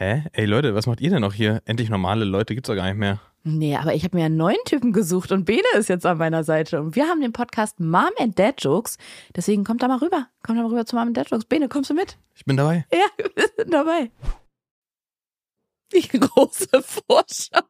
Hä? Ey Leute, was macht ihr denn noch hier? Endlich normale Leute gibt's doch gar nicht mehr. Nee, aber ich habe mir einen neuen Typen gesucht und Bene ist jetzt an meiner Seite. Und wir haben den Podcast Mom and Dad Jokes. Deswegen kommt da mal rüber. Kommt da mal rüber zu Mom and Dad Jokes. Bene, kommst du mit? Ich bin dabei. Ja, wir sind dabei. Die große Vorschau.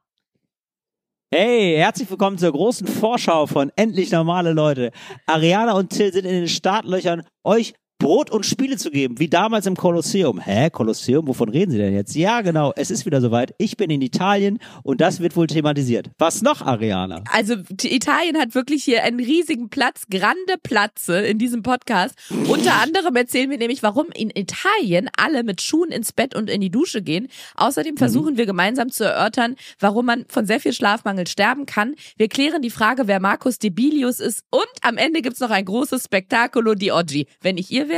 Hey, herzlich willkommen zur großen Vorschau von Endlich normale Leute. Ariana und Till sind in den Startlöchern, euch Brot und Spiele zu geben, wie damals im Kolosseum. Hä, Kolosseum, wovon reden Sie denn jetzt? Ja, genau, es ist wieder soweit. Ich bin in Italien und das wird wohl thematisiert. Was noch, Ariana? Also Italien hat wirklich hier einen riesigen Platz, grande Platze in diesem Podcast. Unter anderem erzählen wir nämlich, warum in Italien alle mit Schuhen ins Bett und in die Dusche gehen. Außerdem versuchen wir gemeinsam zu erörtern, warum man von sehr viel Schlafmangel sterben kann. Wir klären die Frage, wer Markus Debilius ist und am Ende gibt's noch ein großes Spektakulo di oggi. Wenn ich ihr wäre,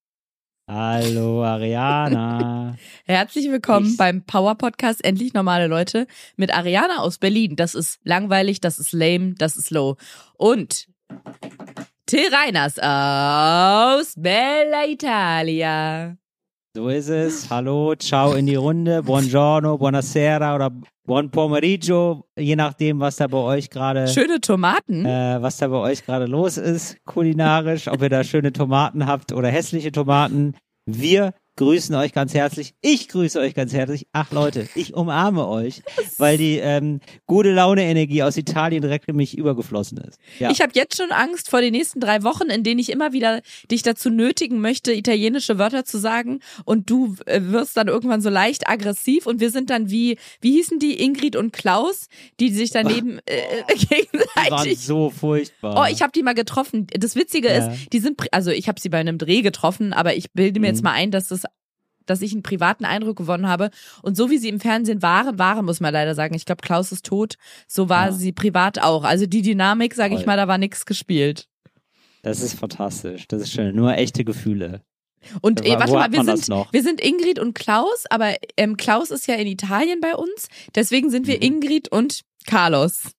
Hallo, Ariana. Herzlich willkommen Ich- beim Power Podcast Endlich normale Leute mit Ariana aus Berlin. Das ist langweilig, das ist lame, das ist low. Und Till Reiners aus Bella Italia. So ist es. Hallo, ciao in die Runde. Buongiorno, buonasera oder buon pomeriggio, je nachdem, was da bei euch gerade Schöne Tomaten. äh, was da bei euch gerade los ist, kulinarisch, ob ihr da schöne Tomaten habt oder hässliche Tomaten. Wir grüßen euch ganz herzlich. Ich grüße euch ganz herzlich. Ach Leute, ich umarme euch, weil die ähm, gute Laune-Energie aus Italien direkt in mich übergeflossen ist. Ja. Ich habe jetzt schon Angst vor den nächsten drei Wochen, in denen ich immer wieder dich dazu nötigen möchte, italienische Wörter zu sagen. Und du äh, wirst dann irgendwann so leicht aggressiv und wir sind dann wie, wie hießen die, Ingrid und Klaus, die sich daneben äh, die waren gegenseitig so furchtbar. Oh, ich habe die mal getroffen. Das Witzige Ja. ist, die sind, also ich habe sie bei einem Dreh getroffen, aber ich bilde mir jetzt Mhm. mal ein, dass das dass ich einen privaten Eindruck gewonnen habe. Und so wie sie im Fernsehen waren, waren, muss man leider sagen. Ich glaube, Klaus ist tot. So war Ja. sie privat auch. Also die Dynamik, sage ich mal, da war nichts gespielt. das ist fantastisch. Das ist schön. Nur echte Gefühle. Und eh, warte mal, wir sind, wir sind Ingrid und Klaus, aber ähm, Klaus ist ja in Italien bei uns. Deswegen sind wir Mhm. Ingrid und Carlos.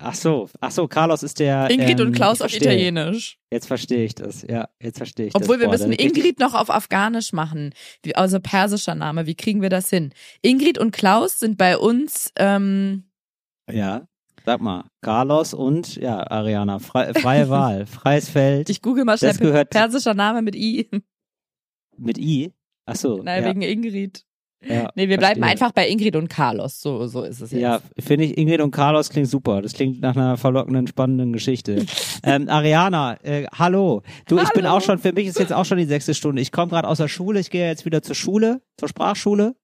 Ach so, ach so, Carlos ist der. Ingrid ähm, und Klaus auf. Italienisch. Jetzt verstehe ich das. Ja, jetzt verstehe ich Obwohl das. wir Boah, müssen Ingrid noch auf Afghanisch machen. Wie, also persischer Name. Wie kriegen wir das hin? Ingrid und Klaus sind bei uns, ähm, Ja, sag mal, Carlos und ja, Ariana, frei, freie Wahl, freies Feld ich google mal schnell Das gehört- persischer Name mit I. mit I. Ach so, Nein, ja, wegen Ingrid. Ja, Nee, wir bleiben verstehe. einfach bei Ingrid und Carlos. So, so ist es jetzt. Ja, finde ich, Ingrid und Carlos klingt super. Das klingt nach einer verlockenden, spannenden Geschichte. ähm, Ariana, äh, hallo. Du, ich bin Hallo. auch schon, für mich ist jetzt auch schon die sechste Stunde. Ich komme gerade aus der Schule, ich gehe jetzt wieder zur Schule, zur Sprachschule.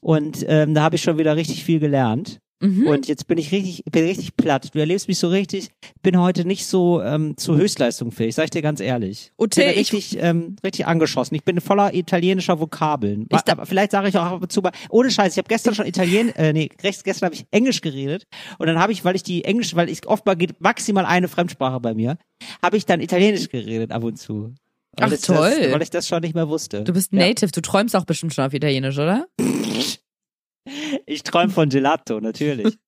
Und ähm, da habe ich schon wieder richtig viel gelernt. Mhm. Und jetzt bin ich richtig, bin richtig platt. Du erlebst mich so richtig, bin heute nicht so ähm, zur Höchstleistung fähig, sag ich dir ganz ehrlich. Ich bin Till, ich- richtig, ähm, richtig angeschossen. Ich bin voller italienischer Vokabeln. Ich da- Aber vielleicht sage ich auch ab und zu mal, ohne Scheiß, ich habe gestern schon Italien, äh, nee, rechts, gestern habe ich Englisch geredet und dann habe ich, weil ich die Englisch, weil ich oft mal geht maximal eine Fremdsprache bei mir, habe ich dann Italienisch geredet ab und zu. Weil Ach, toll. Das, weil ich das schon nicht mehr wusste. Du bist Ja. Native, du träumst auch bestimmt schon auf Italienisch, oder? Ich träume von Gelato, natürlich.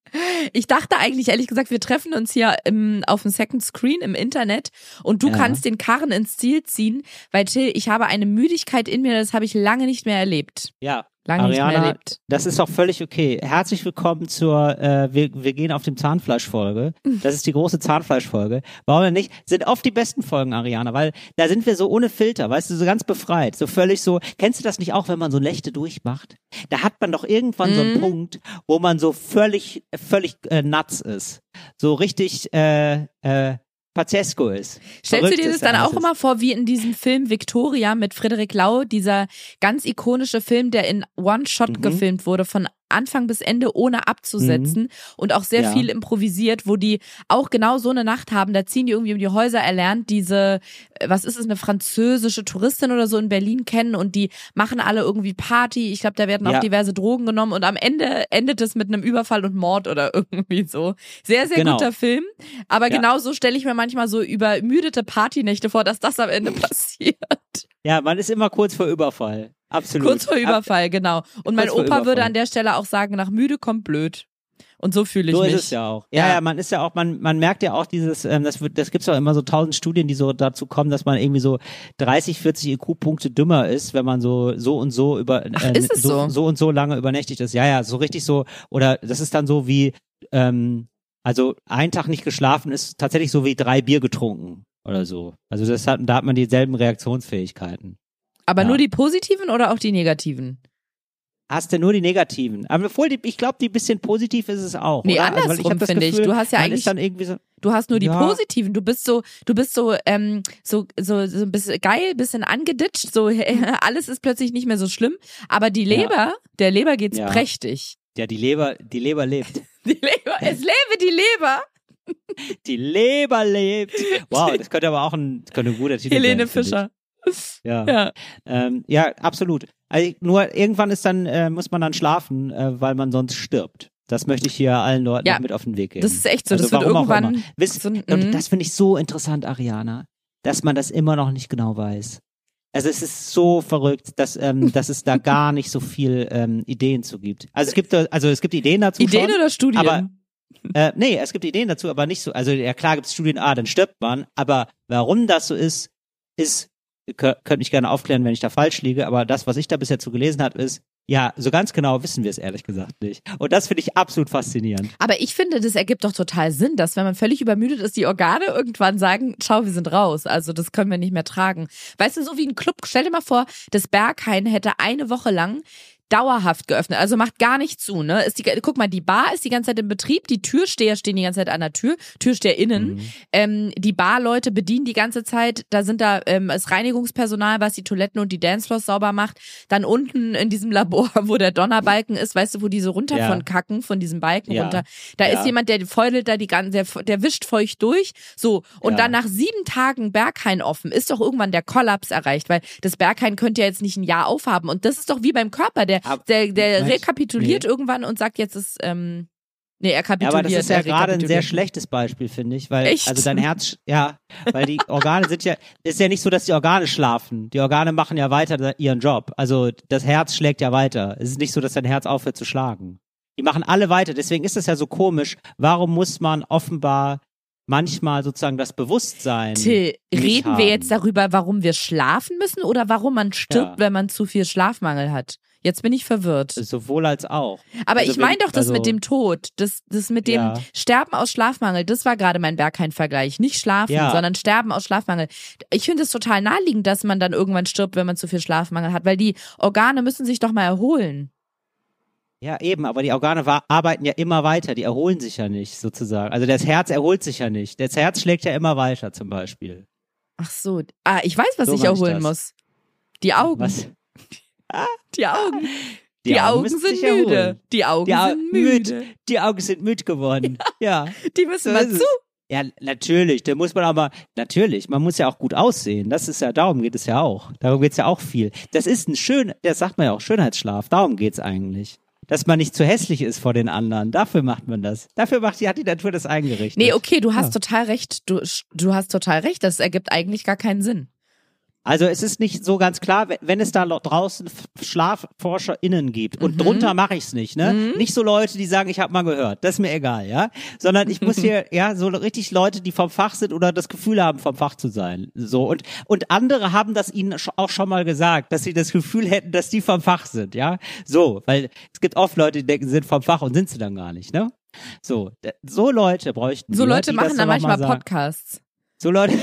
Ich dachte eigentlich, ehrlich gesagt, wir treffen uns hier im, auf dem Second Screen im Internet und du Ja. kannst den Karren ins Ziel ziehen, weil Till, ich habe eine Müdigkeit in mir, das habe ich lange nicht mehr erlebt. Ja. Lange nicht mehr Ariana, erlebt. Das ist auch völlig okay. Herzlich willkommen zur, äh, wir, wir gehen auf dem Zahnfleischfolge. Das ist die große Zahnfleischfolge. Warum denn nicht? Sind oft die besten Folgen, Ariana, weil da sind wir so ohne Filter, weißt du, so ganz befreit, so völlig so. Kennst du das nicht auch, wenn man so Nächte durchmacht? Da hat man doch irgendwann so einen Mhm. Punkt, wo man so völlig, völlig äh, nuts ist. So richtig, äh, äh, Pazesco ist. Stellst du Verrückt dir das dann auch immer vor, wie in diesem Film Victoria mit Frederik Lau, dieser ganz ikonische Film, der in One Shot Mhm. gefilmt wurde von Anfang bis Ende ohne abzusetzen und auch sehr Ja. viel improvisiert, wo die auch genau so eine Nacht haben. Da ziehen die irgendwie um die Häuser, erlernt diese, äh, was ist es, eine französische Touristin oder so in Berlin kennen und die machen alle irgendwie Party. Ich glaube, da werden auch Ja. diverse Drogen genommen und am Ende endet es mit einem Überfall und Mord oder irgendwie so. Sehr, sehr Genau. guter Film. Aber Ja. genau so stelle ich mir manchmal so übermüdete Partynächte vor, dass das am Ende passiert. Ja, man ist immer kurz vor Überfall. Absolut. Kurz vor Überfall, genau. Und mein Opa würde an der Stelle auch sagen, nach müde kommt blöd. Und so fühle ich So mich. ist es ja auch. Ja, Ja. ja, man ist ja auch, man, man merkt ja auch dieses, ähm, das wird, das gibt's auch immer so tausend Studien, die so dazu kommen, dass man irgendwie so 30, 40 IQ-Punkte dümmer ist, wenn man so, so und so über, Ach, äh, ist es so, so? so und so lange übernächtigt ist. Ja, ja, so richtig so, oder das ist dann so wie, ähm, also ein Tag nicht geschlafen ist tatsächlich so wie drei Bier getrunken oder so. Also das hat, da hat man dieselben Reaktionsfähigkeiten. Aber Ja. nur die positiven oder auch die negativen? Hast du nur die negativen. Aber obwohl, die, ich glaube, die bisschen positiv ist es auch. Nee, oder? Also, andersrum das finde ich. Du hast ja eigentlich- dann irgendwie so, Du hast nur die Ja. positiven. Du bist so, du bist so, ähm, so, so, so ein bisschen geil, bisschen angeditscht. So, alles ist plötzlich nicht mehr so schlimm. Aber die Ja. Leber, der Leber geht's Ja. prächtig. Ja, die Leber, die Leber lebt. Die Leber, es lebe die Leber. Die Leber lebt. Wow, das könnte aber auch ein, könnte ein guter Titel Helene sein. finde Fischer. Ja. Ja. Ähm, ja, absolut. Also, nur irgendwann ist dann, äh, muss man dann schlafen, äh, weil man sonst stirbt. Das möchte ich hier allen Leuten Ja, mit auf den Weg geben. Das ist echt so. Also das wird irgendwann. Wisst, so und mhm. das finde ich so interessant, Ariana, dass man das immer noch nicht genau weiß. Also es ist so verrückt, dass, ähm, dass es da gar nicht so viel ähm, Ideen zu gibt. Also es gibt also es gibt Ideen dazu Ideen schon, oder Studien? aber- Äh, nee, es gibt Ideen dazu, aber nicht so. Also ja klar gibt es Studien, ah, dann stirbt man. Aber warum das so ist, ist, könnt mich gerne aufklären, wenn ich da falsch liege. Aber das, was ich da bisher zu gelesen habe, ist, ja, so ganz genau wissen wir es ehrlich gesagt nicht. Und das finde ich absolut faszinierend. Aber ich finde, das ergibt doch total Sinn, dass wenn man völlig übermüdet ist, die Organe irgendwann sagen, schau, wir sind raus. Also das können wir nicht mehr tragen. Weißt du, so wie ein Club, stell dir mal vor, das Berghain hätte eine Woche lang dauerhaft geöffnet, also macht gar nicht zu, ne? Ist die, guck mal, die Bar ist die ganze Zeit in Betrieb, die Türsteher stehen die ganze Zeit an der Tür, TürsteherInnen, Mhm. ähm, die Barleute bedienen die ganze Zeit, da sind da ähm, das Reinigungspersonal, was die Toiletten und die Dancefloors sauber macht, dann unten in diesem Labor, wo der Donnerbalken ist, weißt du, wo die so runter Ja. von kacken, von diesem Balken Ja. runter, da Ja. ist jemand, der feudelt da die ganze, der, der wischt feucht durch. So. Und dann nach sieben Tagen Berghain offen ist doch irgendwann der Kollaps erreicht, weil das Berghain könnte ja jetzt nicht ein Jahr aufhaben. Und das ist doch wie beim Körper, der, Der, der Mensch, rekapituliert irgendwann und sagt, jetzt ist, ähm, nee, er Ja, kapituliert. aber das ist ja er gerade ein sehr schlechtes Beispiel, finde ich, weil Echt? also dein Herz, ja, weil die Organe sind ja, ist ja nicht so, dass die Organe schlafen. Die Organe machen ja weiter ihren Job. Also das Herz schlägt ja weiter. Es ist nicht so, dass dein Herz aufhört zu schlagen. Die machen alle weiter. Deswegen ist es ja so komisch. Warum muss man offenbar manchmal sozusagen das Bewusstsein Till, reden haben? wir jetzt darüber, warum wir schlafen müssen oder warum man stirbt, Ja. wenn man zu viel Schlafmangel hat? Jetzt bin ich verwirrt. Sowohl als auch. Aber Also ich meine doch das also- mit dem Tod, das, das mit dem Ja. Sterben aus Schlafmangel, das war gerade mein Berghain-Vergleich. Nicht schlafen, Ja. sondern Sterben aus Schlafmangel. Ich finde es total naheliegend, dass man dann irgendwann stirbt, wenn man zu viel Schlafmangel hat, weil die Organe müssen sich doch mal erholen. Ja, eben, aber die Organe arbeiten ja immer weiter, die erholen sich ja nicht, sozusagen. Also das Herz erholt sich ja nicht. Das Herz schlägt ja immer weiter, zum Beispiel. Ach so. Ah, ich weiß, was So ich ich erholen das. muss. Die Augen. Was? Die Augen. Die, Augen, müssen sind müde. erholen. Die Augen Die Au- sind müde. Die Augen sind müde geworden. ja. Die müssen So mal es. zu. Ja, natürlich. Da muss man aber, natürlich, man muss ja auch gut aussehen. Das ist ja, darum geht es ja auch. Darum geht es ja auch viel. Das ist ein schön, das sagt man ja auch, Schönheitsschlaf. Darum geht's eigentlich. Dass man nicht zu hässlich ist vor den anderen. Dafür macht man das. Dafür macht die, hat die Natur das eingerichtet. Nee, okay, du hast Ja. total recht. Du, du hast total recht. Das ergibt eigentlich gar keinen Sinn. Also es ist nicht so ganz klar, wenn- es da draußen SchlafforscherInnen gibt und Mhm. drunter mache ich es nicht, ne? Nicht so Leute, die sagen, ich habe mal gehört, das ist mir egal, ja? Sondern ich muss hier, ja, so richtig Leute, die vom Fach sind oder das Gefühl haben, vom Fach zu sein. So und und andere haben das ihnen auch schon mal gesagt, dass sie das Gefühl hätten, dass die vom Fach sind, ja? So, weil es gibt oft Leute, die denken, sie sind vom Fach und sind sie dann gar nicht, ne? So, so Leute bräuchten So Leute das machen dann manchmal. Podcasts. So Leute,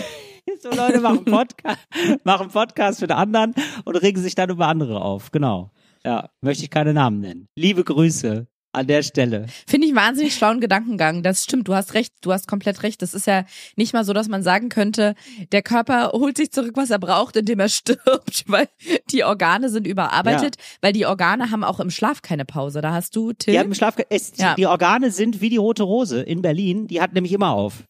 so Leute machen Podcast, machen Podcast für den anderen und regen sich dann über andere auf. Genau. Ja, möchte ich keine Namen nennen. Liebe Grüße. an der Stelle. Finde ich einen wahnsinnig schlauen Gedankengang. Das stimmt, du hast recht, du hast komplett recht. Das ist ja nicht mal so, dass man sagen könnte, der Körper holt sich zurück, was er braucht, indem er stirbt, weil die Organe sind überarbeitet, weil die Organe haben auch im Schlaf keine Pause. Da hast du, Till. Die haben im Schlaf, es, Ja. die Organe sind wie die Rote Rose in Berlin, die hat nämlich immer auf.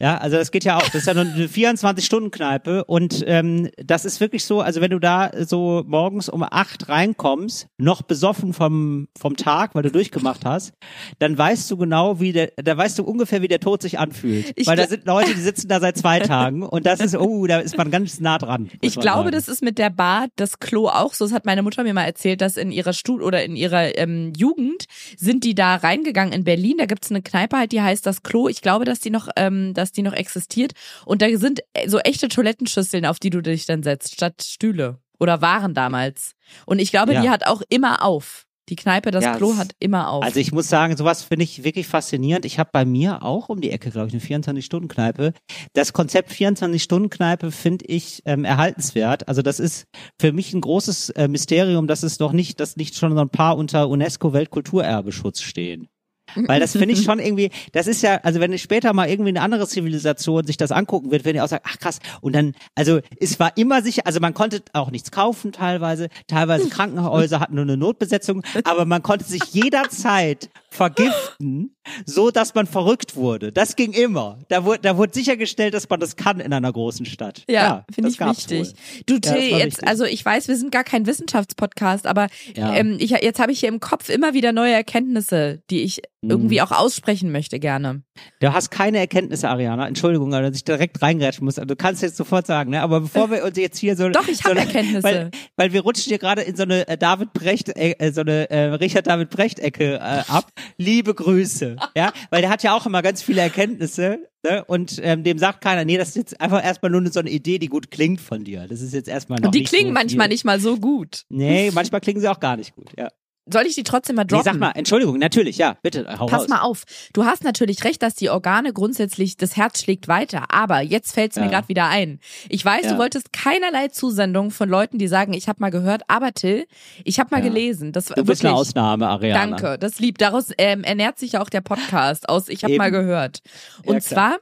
Ja, also das geht ja auch. Das ist ja nur eine 24-Stunden-Kneipe und ähm, das ist wirklich so, also wenn du da so morgens um acht reinkommst, noch besoffen vom, vom Tag, weil du durchgemacht hast, dann weißt du genau, wie der, da weißt du ungefähr, wie der Tod sich anfühlt. Ich weil da sind Leute, die sitzen da seit zwei Tagen und das ist, oh, da ist man ganz nah dran. Ich glaube, sagen. das ist mit der Bar, das Klo auch so. Das hat meine Mutter mir mal erzählt, dass in ihrer Stud oder in ihrer ähm, Jugend sind die da reingegangen in Berlin. Da gibt's eine Kneipe halt, die heißt das Klo. Ich glaube, dass die noch, ähm, dass die noch existiert. Und da sind äh, so echte Toilettenschüsseln, auf die du dich dann setzt, statt Stühle. Oder waren damals. Und ich glaube, Ja. die hat auch immer auf. Die Kneipe, das Ja, Klo hat immer auf. Also ich muss sagen, sowas finde ich wirklich faszinierend. Ich habe bei mir auch um die Ecke, glaube ich, eine 24-Stunden-Kneipe. Das Konzept 24-Stunden-Kneipe finde ich ähm, erhaltenswert. Also das ist für mich ein großes äh, Mysterium, dass es noch nicht, dass nicht schon so ein paar unter UNESCO-Weltkulturerbeschutz stehen. Weil das finde ich schon irgendwie, das ist ja, also wenn später mal irgendwie eine andere Zivilisation sich das angucken wird, werden die auch sagen, ach krass, und dann, also es war immer sicher, also man konnte auch nichts kaufen teilweise, teilweise Krankenhäuser hatten nur eine Notbesetzung, aber man konnte sich jederzeit vergiften, so dass man verrückt wurde. Das ging immer. Da wurde, da wurde sichergestellt, dass man das kann in einer großen Stadt. Ja, finde das ich wichtig. wohl. Du Ja, Till, war jetzt, wichtig. also ich weiß, wir sind gar kein Wissenschaftspodcast, aber Ja. ähm, ich, jetzt habe ich hier im Kopf immer wieder neue Erkenntnisse, die ich Mhm. irgendwie auch aussprechen möchte gerne. Du hast keine Erkenntnisse, Ariana. Entschuldigung, dass ich direkt reingrätschen muss. Du kannst jetzt sofort sagen, ne? Aber bevor wir uns jetzt hier so Doch, ich so hab eine- Erkenntnisse. weil, weil wir rutschen hier gerade in so eine äh, David Brecht, äh, so eine äh, Richard David Brecht Ecke äh, ab. Liebe Grüße, ja, weil der hat ja auch immer ganz viele Erkenntnisse. Ne? Und ähm, dem sagt keiner, nee, das ist jetzt einfach erstmal nur so eine Idee, die gut klingt von dir. Das ist jetzt erstmal noch Und die klingen so manchmal viel. nicht mal so gut. Nee, manchmal klingen sie auch gar nicht gut. Ja. Soll ich die trotzdem mal Nee, droppen? sag mal, Entschuldigung, natürlich, ja, bitte, hau Pass raus. mal auf. Du hast natürlich recht, dass die Organe grundsätzlich, das Herz schlägt weiter. Aber jetzt fällt es mir Ja. gerade wieder ein. Ich weiß, Ja. du wolltest keinerlei Zusendung von Leuten, die sagen, ich habe mal gehört, aber Till, ich habe mal Ja. gelesen. Das Du wirklich, bist eine Ausnahme, Ariana. Danke, das lieb. Daraus ähm, ernährt sich ja auch der Podcast aus. Ich habe mal gehört. Und zwar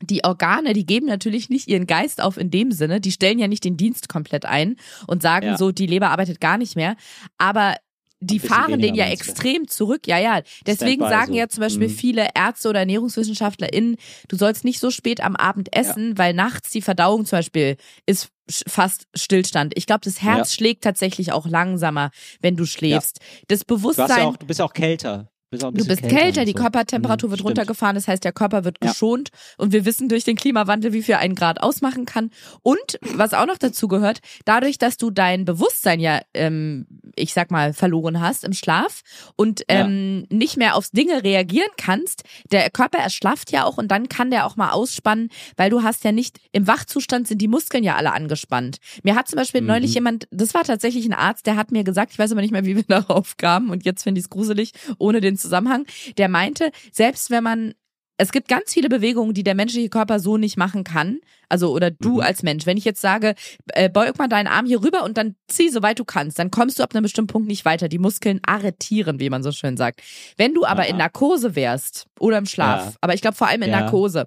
die Organe, die geben natürlich nicht ihren Geist auf in dem Sinne, die stellen ja nicht den Dienst komplett ein und sagen Ja. so, die Leber arbeitet gar nicht mehr, aber die fahren den ja du? extrem zurück, ja, ja. Deswegen Standby sagen so. ja zum Beispiel Mhm. viele Ärzte oder ErnährungswissenschaftlerInnen, du sollst nicht so spät am Abend essen, weil nachts die Verdauung zum Beispiel ist fast Stillstand. Ich glaube, das Herz Ja. schlägt tatsächlich auch langsamer, wenn du schläfst. Das Du, hast Bewusstsein. ja auch, du bist auch kälter. Du bist, kälter, und die so. Körpertemperatur Mhm, wird stimmt. runtergefahren, das heißt, der Körper wird Ja. geschont und wir wissen durch den Klimawandel, wie viel ein Grad ausmachen kann. Und was auch noch dazu gehört, dadurch, dass du dein Bewusstsein ja, ähm, ich sag mal, verloren hast im Schlaf und Ja. ähm, nicht mehr aufs Dinge reagieren kannst, der Körper erschlafft ja auch und dann kann der auch mal ausspannen, weil du hast ja nicht, im Wachzustand sind die Muskeln ja alle angespannt. Mir hat zum Beispiel Mhm. neulich jemand, das war tatsächlich ein Arzt, der hat mir gesagt, ich weiß aber nicht mehr, wie wir darauf kamen und jetzt finde ich es gruselig, ohne den Zusammenhang, der meinte, selbst wenn man es gibt ganz viele Bewegungen, die der menschliche Körper so nicht machen kann. Also, oder du Mhm. als Mensch. Wenn ich jetzt sage, äh, beug mal deinen Arm hier rüber und dann zieh so weit du kannst, dann kommst du ab einem bestimmten Punkt nicht weiter. Die Muskeln arretieren, wie man so schön sagt. Wenn du aber Aha. in Narkose wärst oder im Schlaf, Ja. aber ich glaube vor allem in Ja. Narkose,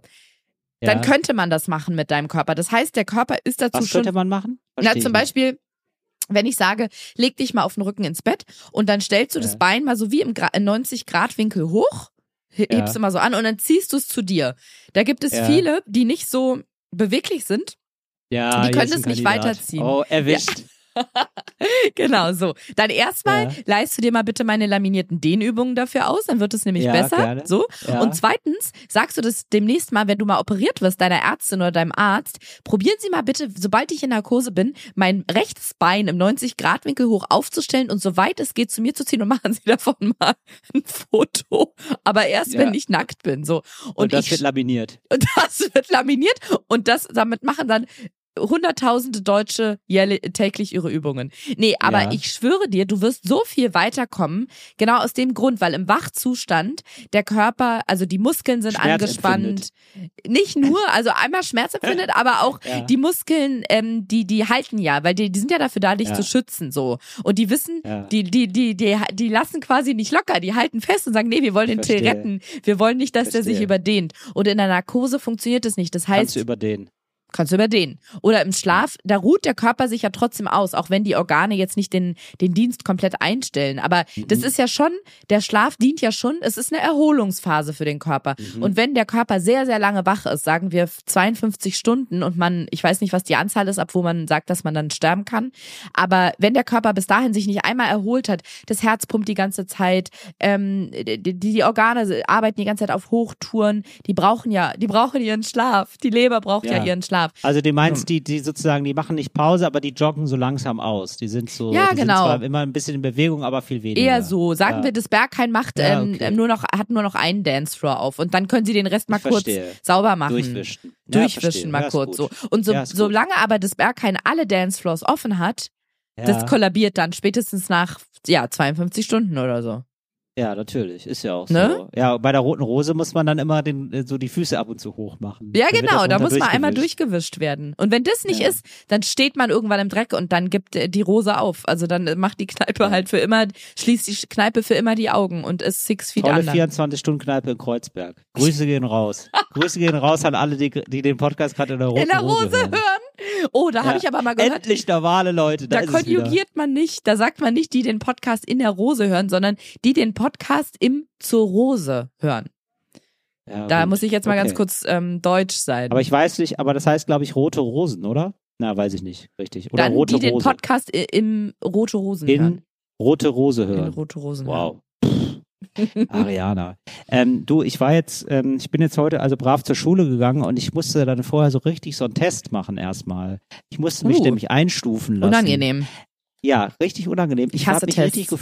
Ja. dann könnte man das machen mit deinem Körper. Das heißt, der Körper ist dazu Was schon könnte man machen? na, Versteh ich zum. Beispiel, wenn ich sage, leg dich mal auf den Rücken ins Bett und dann stellst du das Ja. Bein mal so wie im Gra- 90-Grad-Winkel hoch, he- Ja. hebst immer so an und dann ziehst du es zu dir. Da gibt es Ja. viele, die nicht so beweglich sind. Ja, die können es nicht weiterziehen. Oh, erwischt. Genau, so. Dann erstmal Ja. leist du dir mal bitte meine laminierten Dehnübungen dafür aus, dann wird es nämlich Ja, besser. gerne. So. Ja. Und zweitens sagst du das demnächst mal, wenn du mal operiert wirst, deiner Ärztin oder deinem Arzt, probieren Sie mal bitte, sobald ich in Narkose bin, mein rechtes Bein im 90-Grad-Winkel hoch aufzustellen und soweit es geht zu mir zu ziehen und machen Sie davon mal ein Foto. Aber erst, wenn ich nackt bin. So. Und, Und, das ich wird laminiert. und das wird laminiert und das damit machen dann hunderttausende Deutsche jährlich, täglich ihre Übungen. Nee, aber Ja. ich schwöre dir, du wirst so viel weiterkommen, genau aus dem Grund, weil im Wachzustand der Körper, also die Muskeln sind Schmerz angespannt. Nicht nur, also einmal Schmerz empfindet, aber auch Ja. die Muskeln, ähm, die, die halten ja, weil die, die sind ja dafür da, dich Ja. zu schützen, so. Und die wissen, die, die, die, die, die lassen quasi nicht locker, die halten fest und sagen, nee, wir wollen den Till Verstehe. retten. Wir wollen nicht, dass der sich Verstehe. überdehnt. Und in der Narkose funktioniert das nicht. Das heißt, Kannst du über den. Kannst du über den. Oder im Schlaf, da ruht der Körper sich ja trotzdem aus, auch wenn die Organe jetzt nicht den, den Dienst komplett einstellen. Aber das ist ja schon, der Schlaf dient ja schon, es ist eine Erholungsphase für den Körper. Und wenn der Körper sehr, sehr lange wach ist, sagen wir 52 Stunden und man, ich weiß nicht, was die Anzahl ist, ab wo man sagt, dass man dann sterben kann. Aber wenn der Körper bis dahin sich nicht einmal erholt hat, das Herz pumpt die ganze Zeit, ähm, die, die Organe arbeiten die ganze Zeit auf Hochtouren, die brauchen ja, die brauchen ihren Schlaf. Die Leber braucht ja, Ja. ihren Schlaf. Also du meinst, die, die sozusagen, die machen nicht Pause, aber die joggen so langsam aus. Die sind so, Ja, genau. sind zwar immer ein bisschen in Bewegung, aber viel weniger. Eher so. Sagen ja. wir, das Berghain macht Ja, ähm, okay. ähm, nur noch, hat nur noch einen Dancefloor auf und dann können sie den Rest mal Ich kurz verstehe. sauber machen. Durchwischen. Durchwischen mal kurz so. Und so, solange aber das Berghain alle Dancefloors offen hat, das kollabiert dann spätestens nach ja 52 Stunden oder so. Ja, natürlich, ist ja auch Ne? so. Ja, bei der roten Rose muss man dann immer den, äh, so die Füße ab und zu hoch machen. Ja, Dann genau, da muss man einmal durchgewischt. werden. Und wenn das nicht Ja. ist, dann steht man irgendwann im Dreck und dann gibt äh, die Rose auf. Also dann äh, macht die Kneipe halt für immer, schließt die Kneipe für immer die Augen und ist six feet Tolle under. 24-Stunden-Kneipe in Kreuzberg. Grüße gehen raus. Grüße gehen raus an alle, die, die den Podcast gerade in der roten In der Rose hören. hören. Oh, da Ja. habe ich aber mal gehört. Endlich normale Leute. Da, Da konjugiert man nicht, da sagt man nicht, die den Podcast in der Rose hören, sondern die den Podcast im zur Rose hören. Ja, Da gut. muss ich jetzt mal ganz Okay. kurz ähm, deutsch sein. Aber ich weiß nicht, aber das heißt, glaube ich, rote Rosen, oder? Na, weiß ich nicht, richtig. Oder Dann rote die den Rose. Podcast im Rote Rosen in hören. rote Rose In hören. Rote Rosen hören. Wow. Ariana. Ähm, du, ich war jetzt, ähm, ich bin jetzt heute also brav zur Schule gegangen und ich musste dann vorher so richtig so einen Test machen erstmal. Ich musste mich Uh. nämlich einstufen lassen. Unangenehm. Ja, richtig unangenehm. Ich Ich, hasse mich Tests. richtig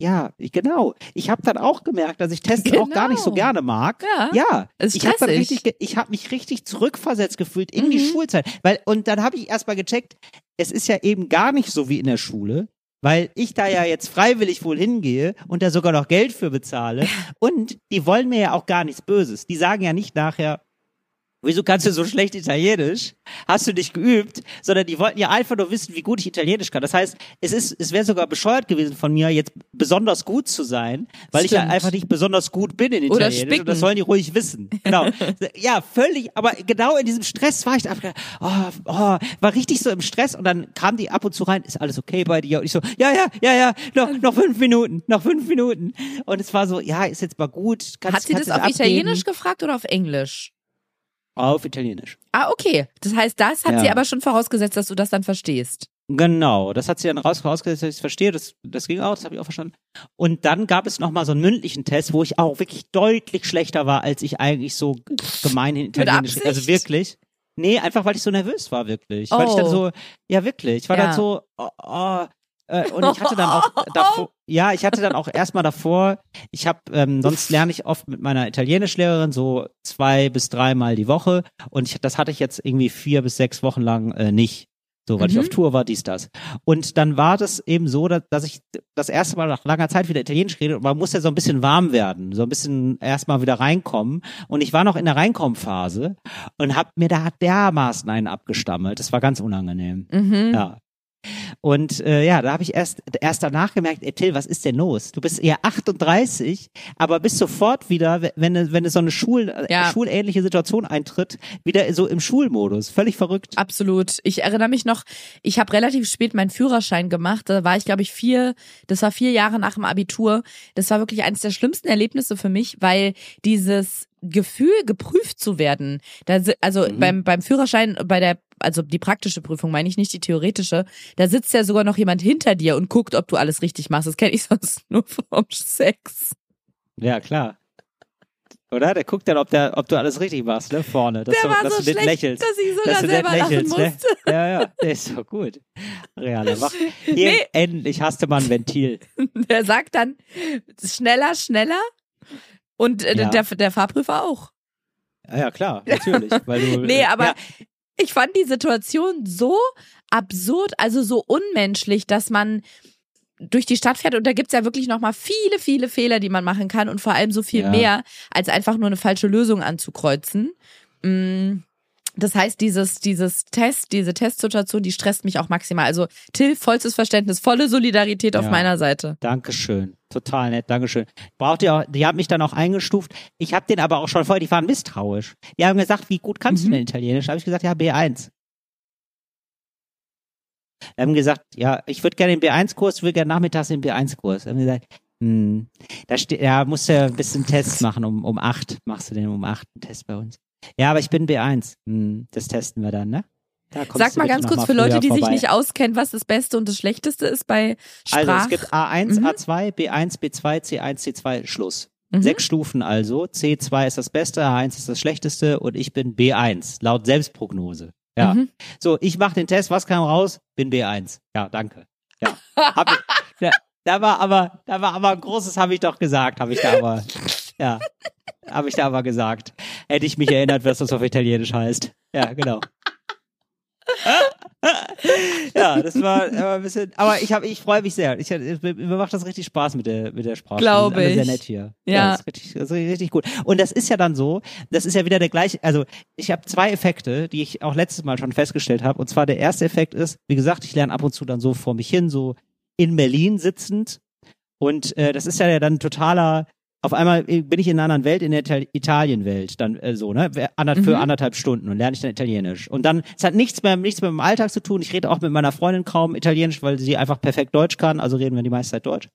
ja, ich, genau. Ich habe dann auch gemerkt, dass ich Tests auch gar nicht so Genau. gerne mag. Ja. Ja, ich habe richtig, ge- ich habe mich richtig zurückversetzt gefühlt in die Mhm. Schulzeit, weil und dann habe ich erstmal gecheckt, es ist ja eben gar nicht so wie in der Schule, weil ich da ja jetzt freiwillig wohl hingehe und da sogar noch Geld für bezahle und die wollen mir ja auch gar nichts Böses. Die sagen ja nicht nachher Wieso kannst du so schlecht Italienisch? Hast du nicht geübt? Sondern die wollten ja einfach nur wissen, wie gut ich Italienisch kann. Das heißt, es ist, es wäre sogar bescheuert gewesen von mir, jetzt besonders gut zu sein, weil ich ja Stimmt. einfach nicht besonders gut bin in Oder Italienisch. spicken. Und das sollen die ruhig wissen. Genau. ja, völlig, aber genau in diesem Stress war ich da, oh, oh, war richtig so im Stress und dann kam die ab und zu rein, ist alles okay bei dir? Und ich so, ja, ja, ja, ja, noch, noch fünf Minuten, noch fünf Minuten. Und es war so, ja, ist jetzt mal gut. Kannst, Hat sie das auf abgeben? Italienisch gefragt oder auf Englisch? Auf Italienisch. Ah, okay. Das heißt, das hat Ja. sie aber schon vorausgesetzt, dass du das dann verstehst. Genau, das hat sie dann raus, rausgesetzt, dass ich es verstehe, das, das ging auch, das habe ich auch verstanden. Und dann gab es nochmal so einen mündlichen Test, wo ich auch wirklich deutlich schlechter war, als ich eigentlich so gemeinhin Italienisch, Absicht? also wirklich. Nee, einfach weil ich so nervös war, wirklich. Weil ich dann Oh. so, ja wirklich, ich war Ja. dann so, oh, oh, äh, und ich hatte dann auch davor, ja, ich hatte dann auch erstmal davor, ich habe, ähm, sonst lerne ich oft mit meiner Italienischlehrerin so zwei bis dreimal die Woche und ich, das hatte ich jetzt irgendwie vier bis sechs Wochen lang äh, nicht. So, weil ich Mhm. auf Tour war, dies, das. Und dann war das eben so, dass, dass ich das erste Mal nach langer Zeit wieder Italienisch rede und man muss ja so ein bisschen warm werden, so ein bisschen erstmal wieder reinkommen. Und ich war noch in der Reinkommenphase und hab mir da dermaßen einen abgestammelt. Das war ganz unangenehm. Mhm. Ja. Und äh, ja, da habe ich erst erst danach gemerkt, ey Till, was ist denn los? Du bist eher 38, aber bist sofort wieder, wenn wenn wenn so eine Schul äh, Ja. schulähnliche Situation eintritt, wieder so im Schulmodus. Völlig verrückt. Absolut. Ich erinnere mich noch, ich habe relativ spät meinen Führerschein gemacht. Da war ich, glaube ich, vier, das war vier Jahre nach dem Abitur. Das war wirklich eines der schlimmsten Erlebnisse für mich, weil dieses Gefühl, geprüft zu werden, da, also Mhm. beim, beim Führerschein, bei der, also die praktische Prüfung meine ich nicht die theoretische, da sitzt ja sogar noch jemand hinter dir und guckt, ob du alles richtig machst. Das kenne ich sonst nur vom Sex. Ja, klar. Oder? Der guckt dann, ob, der, ob du alles richtig machst, ne? Vorne. Dass Der du, war dass so du schlecht, lächelst. dass ich sogar dass selber lachen lächelst, ne? musste. Ja, ja, der ist doch gut. Realer Wach. Hier, Nee. endlich hast du mal ein Ventil. Der sagt dann schneller, schneller. Und äh, Ja. der, der Fahrprüfer auch. Ja, ja, klar, natürlich. Weil du, Nee, aber ja, Ich fand die Situation so absurd, also so unmenschlich, dass man durch die Stadt fährt und da gibt's ja wirklich nochmal viele, viele Fehler, die man machen kann und vor allem so viel Ja. mehr, als einfach nur eine falsche Lösung anzukreuzen. Mm, Das heißt, dieses, dieses Test, diese Testsituation, die stresst mich auch maximal. Also Till, vollstes Verständnis, volle Solidarität auf Ja. meiner Seite. Dankeschön. Total nett, Dankeschön. Braucht ihr auch, die haben mich dann auch eingestuft. Ich habe den aber auch schon vorher, die waren misstrauisch. Die haben gesagt, wie gut kannst Mhm. du denn Italienisch? Da habe ich gesagt, ja, B1. Die haben gesagt, ja, ich würde gerne den B1-Kurs, ich würde gerne nachmittags den B1-Kurs. haben gesagt, hm, da steht, ja, musst du ein bisschen Tests machen, um, um acht. Machst du den um acht, einen Test bei uns. Ja, aber ich bin B1. Hm, das testen wir dann, ne? Sag mal ganz kurz für Leute, die sich vorbei. nicht auskennen, was das Beste und das Schlechteste ist bei Sprach. Also es gibt A1, Mhm. A2, B1, B2, C1, C2, Schluss. Mhm. Sechs Stufen also. C2 ist das Beste, A1 ist das Schlechteste und ich bin B1, laut Selbstprognose. Ja. Mhm. So, ich mache den Test, was kam raus? Bin B1. Ja, danke. Ja. Hab ich, ja da war aber, da war aber ein großes, habe ich doch gesagt, habe ich da aber, ja, habe ich da aber gesagt. Hätte ich mich erinnert, was das auf Italienisch heißt. Ja, genau. ja, das war, war ein bisschen, aber ich habe, ich freue mich sehr. Ich, mir mir macht das richtig Spaß mit der, mit der Sprache. Glaube ich. Sehr nett hier. Ja. das ist richtig, das ist richtig gut. Und das ist ja dann so, das ist ja wieder der gleiche, also ich habe zwei Effekte, die ich auch letztes Mal schon festgestellt habe. Und zwar der erste Effekt ist, wie gesagt, ich lerne ab und zu dann so vor mich hin, so in Berlin sitzend. Und äh, das ist ja dann totaler, auf einmal bin ich in einer anderen Welt, in der Ital Italienwelt, dann äh, so, ne? Ander, Für Mhm. anderthalb Stunden und lerne ich dann Italienisch. Und dann, es hat nichts mehr, nichts mehr mit dem Alltag zu tun. Ich rede auch mit meiner Freundin kaum Italienisch, weil sie einfach perfekt Deutsch kann, also reden wir die meiste Zeit Deutsch.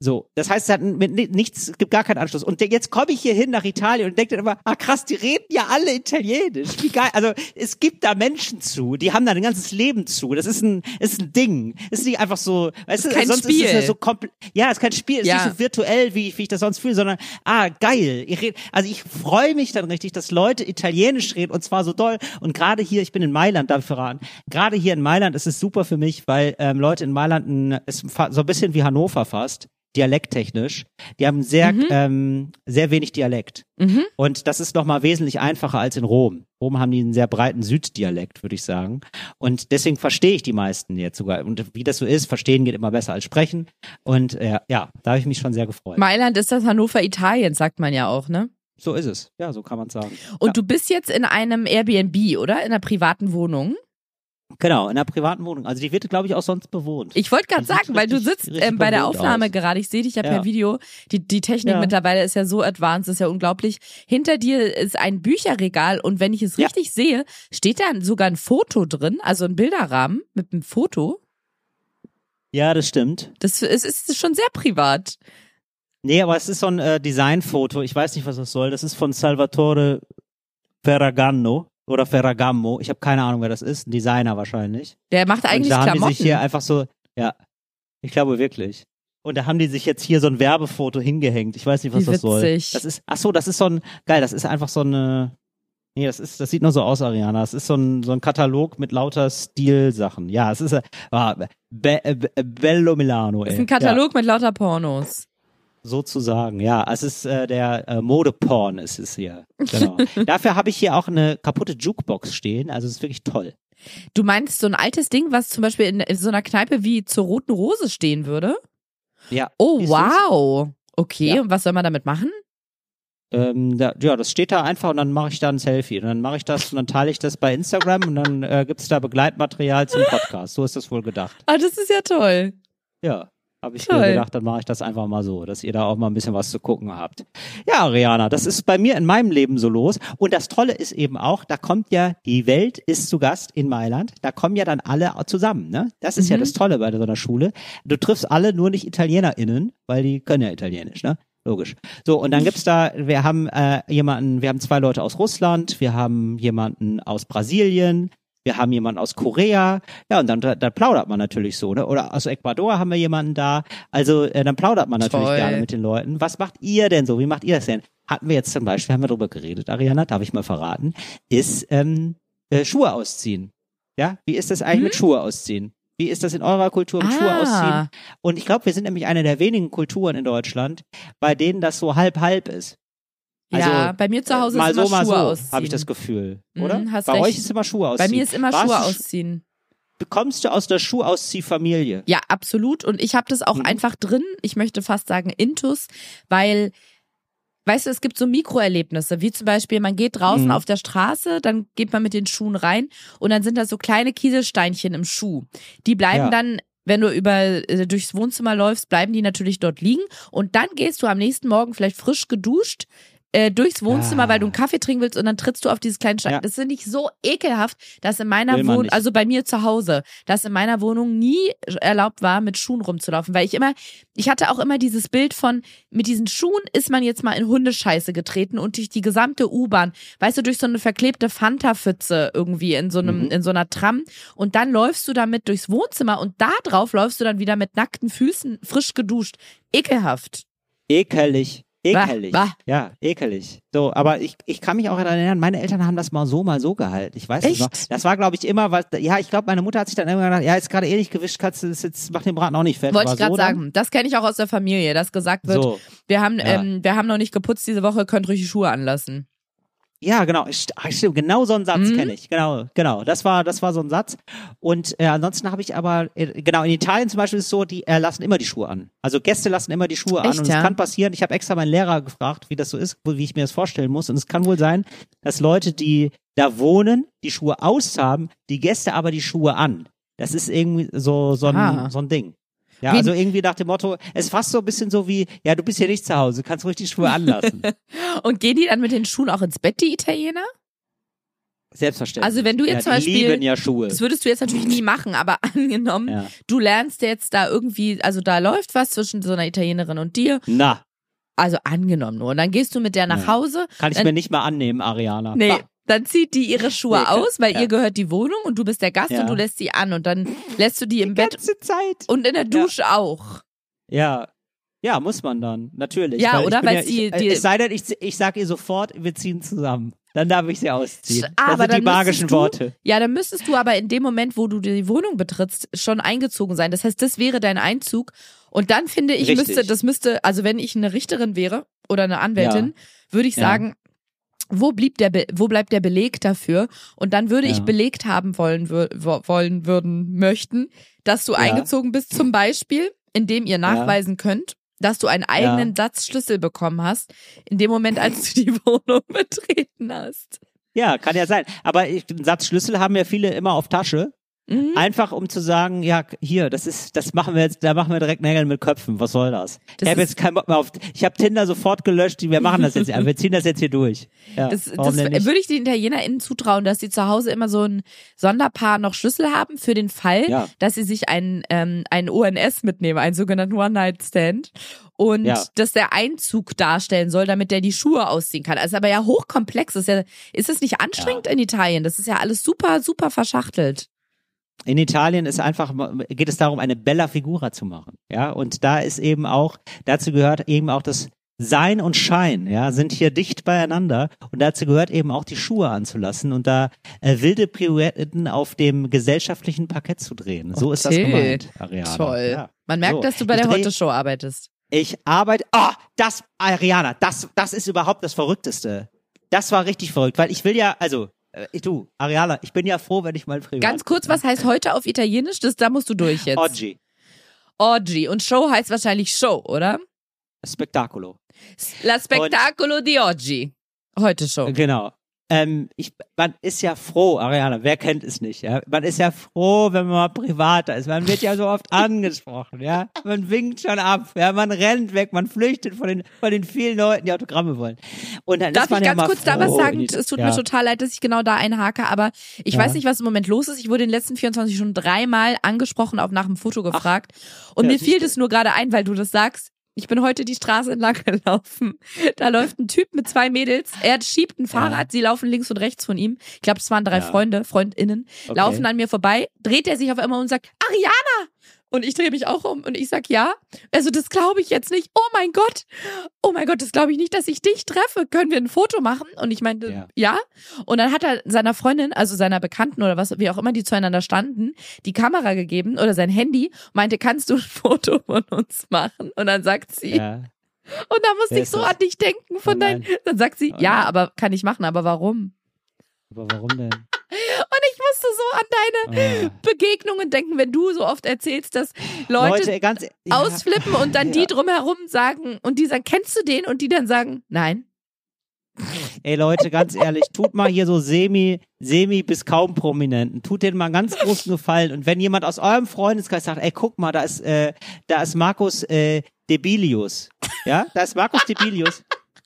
So, das heißt, es hat mit ni- nichts, es gibt gar keinen Anschluss. Und jetzt komme ich hier hin nach Italien und denke dann immer, ah krass, die reden ja alle Italienisch. Wie geil. Also es gibt da Menschen zu, die haben da ein ganzes Leben zu. Das ist ein, ist ein Ding. Ist nicht einfach so, weißt Ist du, kein sonst ist es ja Spiel. so komplett, ja, ist kein Spiel, ist Ja. nicht so virtuell, wie, wie ich das sonst fühle, sondern, ah, geil. Ich red, also ich freue mich dann richtig, dass Leute Italienisch reden und zwar so doll. Und gerade hier, ich bin in Mailand, darf ich verraten, gerade hier in Mailand ist es super für mich, weil ähm, Leute in Mailand ein, ist so ein bisschen wie Hannover fast, dialekttechnisch. Die haben sehr, Mhm. ähm, sehr wenig Dialekt. Mhm. Und das ist nochmal wesentlich einfacher als in Rom. Rom haben die einen sehr breiten Süddialekt, würde ich sagen. Und deswegen verstehe ich die meisten jetzt sogar. Und wie das so ist, verstehen geht immer besser als sprechen. Und äh, ja, da habe ich mich schon sehr gefreut. Mailand ist das Hannover Italiens, sagt man ja auch, ne? So ist es. Ja, so kann man sagen. Und Ja. du bist jetzt in einem Airbnb, oder? In einer privaten Wohnung? Genau, in einer privaten Wohnung. Also die wird, glaube ich, auch sonst bewohnt. Ich wollte gerade sagen, weil du richtig- sitzt richtig ähm, bei der Aufnahme aus. gerade, ich sehe dich ja, per. Video, die, die Technik Ja. mittlerweile ist ja so advanced, ist ja unglaublich. Hinter dir ist ein Bücherregal und wenn ich es Ja. richtig sehe, steht da sogar ein Foto drin, also ein Bilderrahmen mit einem Foto. Ja, das stimmt. Das ist, ist schon sehr privat. Nee, aber es ist so ein äh, Designfoto. Ich weiß nicht, was das soll. Das ist von Salvatore Ferragamo oder Ferragamo. Ich habe keine Ahnung, wer das ist. Ein Designer wahrscheinlich. Der macht eigentlich und da haben Klamotten. die sich hier einfach so, ja, ich glaube wirklich. Und da haben die sich jetzt hier so ein Werbefoto hingehängt. Ich weiß nicht, was Wie das soll. witzig. Das ist, ach so, das ist so ein, geil, das ist einfach so eine, nee, das ist, das sieht nur so aus, Ariana. Das ist so ein, so ein Katalog mit lauter Stilsachen. Ja, es ist, ah, Be, Be- Bello Milano, ey. ist ein Katalog mit lauter Pornos. Sozusagen, ja. Es ist äh, der äh, Modeporn ist es hier. Genau. Dafür habe ich hier auch eine kaputte Jukebox stehen. Also es ist wirklich toll. Du meinst so ein altes Ding, was zum Beispiel in, in so einer Kneipe wie zur Roten Rose stehen würde? Ja. Oh, wow. Okay, Ja. und was soll man damit machen? Ähm, da, ja, das steht da einfach und dann mache ich da ein Selfie. Und dann mache ich das und dann teile ich das bei Instagram und dann äh, gibt's da Begleitmaterial zum Podcast. So ist das wohl gedacht. Ah, das ist ja toll. Ja. Habe ich Toll. mir gedacht, dann mache ich das einfach mal so, dass ihr da auch mal ein bisschen was zu gucken habt. Ja, Ariana, das ist bei mir in meinem Leben so los. Und das Tolle ist eben auch, da kommt ja, die Welt ist zu Gast in Mailand, da kommen ja dann alle zusammen, ne? Das ist ja Mhm. das Tolle bei so einer Schule. Du triffst alle nur nicht ItalienerInnen, weil die können ja Italienisch, ne? Logisch. So, und dann gibt's da, wir haben äh, jemanden, wir haben zwei Leute aus Russland, wir haben jemanden aus Brasilien, wir haben jemanden aus Korea, ja, und dann da, da plaudert man natürlich so, ne? Oder aus Ecuador haben wir jemanden da. Also äh, dann plaudert man natürlich Toll. gerne mit den Leuten. Was macht ihr denn so? Wie macht ihr das denn? Hatten wir jetzt zum Beispiel, haben wir darüber geredet, Ariana, darf ich mal verraten, ist ähm, äh, Schuhe ausziehen. Ja, wie ist das eigentlich Hm? mit Schuhe ausziehen? Wie ist das in eurer Kultur mit Schuhe ausziehen? Ah, Und ich glaube, wir sind nämlich eine der wenigen Kulturen in Deutschland, bei denen das so halb-halb ist. Also, ja, bei mir zu Hause mal ist immer so, Schuhe so, ausziehen. habe ich das Gefühl, Mhm, oder? hast bei recht. euch ist immer Schuhe ausziehen. Bei mir ist immer Warst Schuhe du- ausziehen. Kommst du aus der Schuhausziehfamilie? Ja, absolut. Und ich habe das auch Mhm. einfach drin. Ich möchte fast sagen Intus, weil, weißt du, es gibt so Mikroerlebnisse, wie zum Beispiel, man geht draußen Mhm. auf der Straße, dann geht man mit den Schuhen rein und dann sind da so kleine Kieselsteinchen im Schuh. Die bleiben Ja. dann wenn du über äh, durchs Wohnzimmer läufst, bleiben die natürlich dort liegen und dann gehst du am nächsten Morgen vielleicht frisch geduscht äh, durchs Wohnzimmer, Ah. weil du einen Kaffee trinken willst und dann trittst du auf dieses kleine Stein. Ja. Das finde ich so ekelhaft, dass in meiner Wohnung, also bei mir zu Hause, dass in meiner Wohnung nie erlaubt war, mit Schuhen rumzulaufen, weil ich immer, ich hatte auch immer dieses Bild von, mit diesen Schuhen ist man jetzt mal in Hundescheiße getreten und durch die gesamte U-Bahn, weißt du, durch so eine verklebte Fanta-Pfütze irgendwie in so einem, Mhm. in so einer Tram und dann läufst du damit durchs Wohnzimmer und da drauf läufst du dann wieder mit nackten Füßen frisch geduscht. Ekelhaft. Ekelig. Bah, Ekelig. bah. Ja, ekelig. So, aber ich, ich kann mich auch daran erinnern, meine Eltern haben das mal so, mal so gehalten. Ich weiß Echt? noch. Das war, glaube ich, immer, was, ja, ich glaube, meine Mutter hat sich dann immer gedacht, ja, ist gerade eh nicht gewischt, kannst du das jetzt, mach den Braten auch nicht fett. Wollte ich gerade so dann? sagen. Das kenne ich auch aus der Familie, dass gesagt wird, So. wir haben, Ja. ähm, wir haben noch nicht geputzt diese Woche, könnt ruhig die Schuhe anlassen. Ja, genau. Ah, Stimmt, genau so einen Satz Mhm. kenne ich. Genau, genau. Das war, das war so ein Satz. Und äh, ansonsten habe ich aber, äh, genau, in Italien zum Beispiel ist es so, die äh, lassen immer die Schuhe an. Also Gäste lassen immer die Schuhe an. Echt, Und ja? es kann passieren, ich habe extra meinen Lehrer gefragt, wie das so ist, wie ich mir das vorstellen muss. Und es kann wohl sein, dass Leute, die da wohnen, die Schuhe aus haben, die Gäste aber die Schuhe an. Das ist irgendwie so, so, Ah. ein, so ein Ding. Ja, also irgendwie nach dem Motto, es ist fast so ein bisschen so wie, ja, du bist hier nicht zu Hause, du kannst ruhig die Schuhe anlassen. Und gehen die dann mit den Schuhen auch ins Bett, die Italiener? Selbstverständlich. Also wenn du jetzt ja, zum Beispiel- lieben ja Schuhe. Das würdest du jetzt natürlich nie machen, aber angenommen, Ja. du lernst jetzt da irgendwie, also da läuft was zwischen so einer Italienerin und dir, Na, also angenommen nur. Und dann gehst du mit der nach. Hause. kann ich mir nicht mal annehmen, Ariana. Nee. Dann zieht die ihre Schuhe Nee, aus, weil Ja. ihr gehört die Wohnung und du bist der Gast Ja. und du lässt sie an und dann lässt du die im Die Bett ganze Zeit. und in der Dusche auch. Ja. Ja, muss man dann, natürlich. Ja, weil oder? Weil ja, sie- ich, die- äh, Es sei denn, ich, ich sag ihr sofort, wir ziehen zusammen. Dann darf ich sie ausziehen. Aber das sind die magischen du- Worte. Ja, dann müsstest du aber in dem Moment, wo du die Wohnung betrittst, schon eingezogen sein. Das heißt, das wäre dein Einzug. Und dann finde ich, Richtig. müsste, das müsste, also wenn ich eine Richterin wäre oder eine Anwältin, würde ich Ja. sagen, wo blieb der, Be wo bleibt der Beleg dafür? Und dann würde ich Ja. belegt haben wollen, wür wo- wollen würden, möchten, dass du eingezogen bist, zum Beispiel, indem ihr nachweisen könnt, dass du einen eigenen Satz Schlüssel bekommen hast, in dem Moment, als du die Wohnung betreten hast. Ja, kann ja sein. Aber ich, einen Satz Schlüssel haben ja viele immer auf Tasche. Mhm. Einfach um zu sagen, ja, hier, das ist, das machen wir jetzt, da machen wir direkt Nägel mit Köpfen. Was soll das? Das ich habe jetzt keinen Bock mehr auf. Ich habe Tinder sofort gelöscht. Wir machen das jetzt. wir ziehen das jetzt hier durch. Ja, Das, das würde ich den ItalienerInnen zutrauen, dass sie zu Hause immer so ein Sonderpaar noch Schlüssel haben für den Fall, Ja. dass sie sich einen, ähm, einen ONS mitnehmen, einen sogenannten One-Night-Stand. Und Ja. dass der Einzug darstellen soll, damit der die Schuhe ausziehen kann. Das ist aber ja hochkomplex. Das ist, ja, ist es nicht anstrengend in Italien? Das ist ja alles super, super verschachtelt. In Italien ist einfach, geht es darum, eine Bella Figura zu machen. Ja, und da ist eben auch, dazu gehört eben auch das Sein und Schein, ja, sind hier dicht beieinander. Und dazu gehört eben auch die Schuhe anzulassen und da äh, wilde Pirouetten auf dem gesellschaftlichen Parkett zu drehen. So ist das Okay. gemeint, Ariana. Toll. Ja. Man merkt, So, dass du bei der dreh- Heute-Show arbeitest. Ich arbeite, ah, das, Ariana, das, das ist überhaupt das Verrückteste. Das war richtig verrückt, weil ich will ja, also, äh, du, Ariana, ich bin ja froh, wenn ich mal privat. Ganz kurz, was heißt heute auf Italienisch? Das, da musst du durch jetzt. Oggi, Oggi. Und Show heißt wahrscheinlich Show, oder? Spettacolo. La spettacolo di oggi. Heute Show. Genau. Ähm, ich, man ist ja froh, Ariana, wer kennt es nicht, ja? Man ist ja froh, wenn man mal privater ist. Man wird ja so oft angesprochen, ja? Man winkt schon ab, ja? Man rennt weg, man flüchtet von den, von den vielen Leuten, die Autogramme wollen. Und dann Darf ist man ich ja ganz mal kurz froh da was sagen? die- Es tut ja. mir total leid, dass ich genau da einhake, aber ich Ja. weiß nicht, was im Moment los ist. Ich wurde in den letzten 24 Stunden dreimal angesprochen, auch nach dem Foto gefragt. Und ja, mir fiel das nur gerade ein, weil du das sagst. Ich bin heute die Straße entlang gelaufen. Da läuft ein Typ mit zwei Mädels. Er schiebt ein Fahrrad, sie laufen links und rechts von ihm. Ich glaube, es waren drei Ja. Freunde, FreundInnen, Okay. laufen an mir vorbei. Dreht er sich auf einmal und sagt, Ariana! Und ich drehe mich auch um und ich sag ja. Also das glaube ich jetzt nicht. Oh mein Gott. Oh mein Gott, das glaube ich nicht, dass ich dich treffe. Können wir ein Foto machen? Und ich meinte, Ja. ja. Und dann hat er seiner Freundin, also seiner Bekannten oder was, wie auch immer, die zueinander standen, die Kamera gegeben oder sein Handy, meinte, kannst du ein Foto von uns machen? Und dann sagt sie, Ja. Und da musste ich so das? an dich denken von Oh deinen. Dann sagt sie, Oh ja, aber kann ich machen, aber warum? Aber warum denn? Und ich musste so an deine Ah. Begegnungen denken, wenn du so oft erzählst, dass Leute, Leute, ganz ja, ausflippen und dann ja. die drumherum sagen und die sagen, kennst du den? Und die dann sagen, nein. Ey Leute, ganz ehrlich, tut mal hier so semi, semi bis kaum Prominenten, tut denen mal einen ganz großen Gefallen. Und wenn jemand aus eurem Freundeskreis sagt, ey, guck mal, da ist, äh, da ist Markus äh, Debilius, ja, da ist Markus Debilius.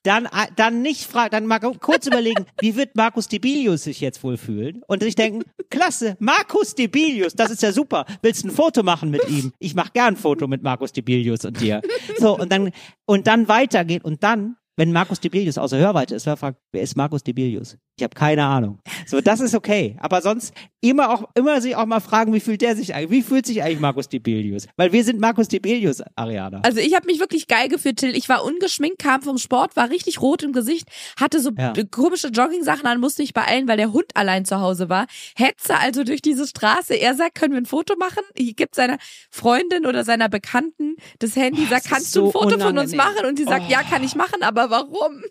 Dann, äh, dann nicht fragen, dann mal kurz überlegen, wie wird Markus Debilius sich jetzt wohl fühlen? Und sich denken, klasse, Markus Debilius, das ist ja super. Willst du ein Foto machen mit ihm? Ich mach gern ein Foto mit Markus Debilius und dir. So, und dann, und dann weitergehen und dann, wenn Markus Debilius außer Hörweite ist, wer fragt, wer ist Markus Debilius? Ich habe keine Ahnung. So, das ist okay. Aber sonst immer auch, immer sich auch mal fragen, wie fühlt der sich eigentlich, wie fühlt sich eigentlich Markus Debilius? Weil wir sind Markus Debilius, Ariana. Also ich habe mich wirklich geil gefühlt, Till. Ich war ungeschminkt, kam vom Sport, war richtig rot im Gesicht, hatte so Ja. komische Jogging-Sachen an, musste mich beeilen, weil der Hund allein zu Hause war. Hetze also durch diese Straße. Er sagt, können wir ein Foto machen? Ich gibt seiner Freundin oder seiner Bekannten das Handy, Oh, sagt, kannst du ein Foto von uns unangenehm. machen? Und die sagt, Oh. ja, kann ich machen, aber warum?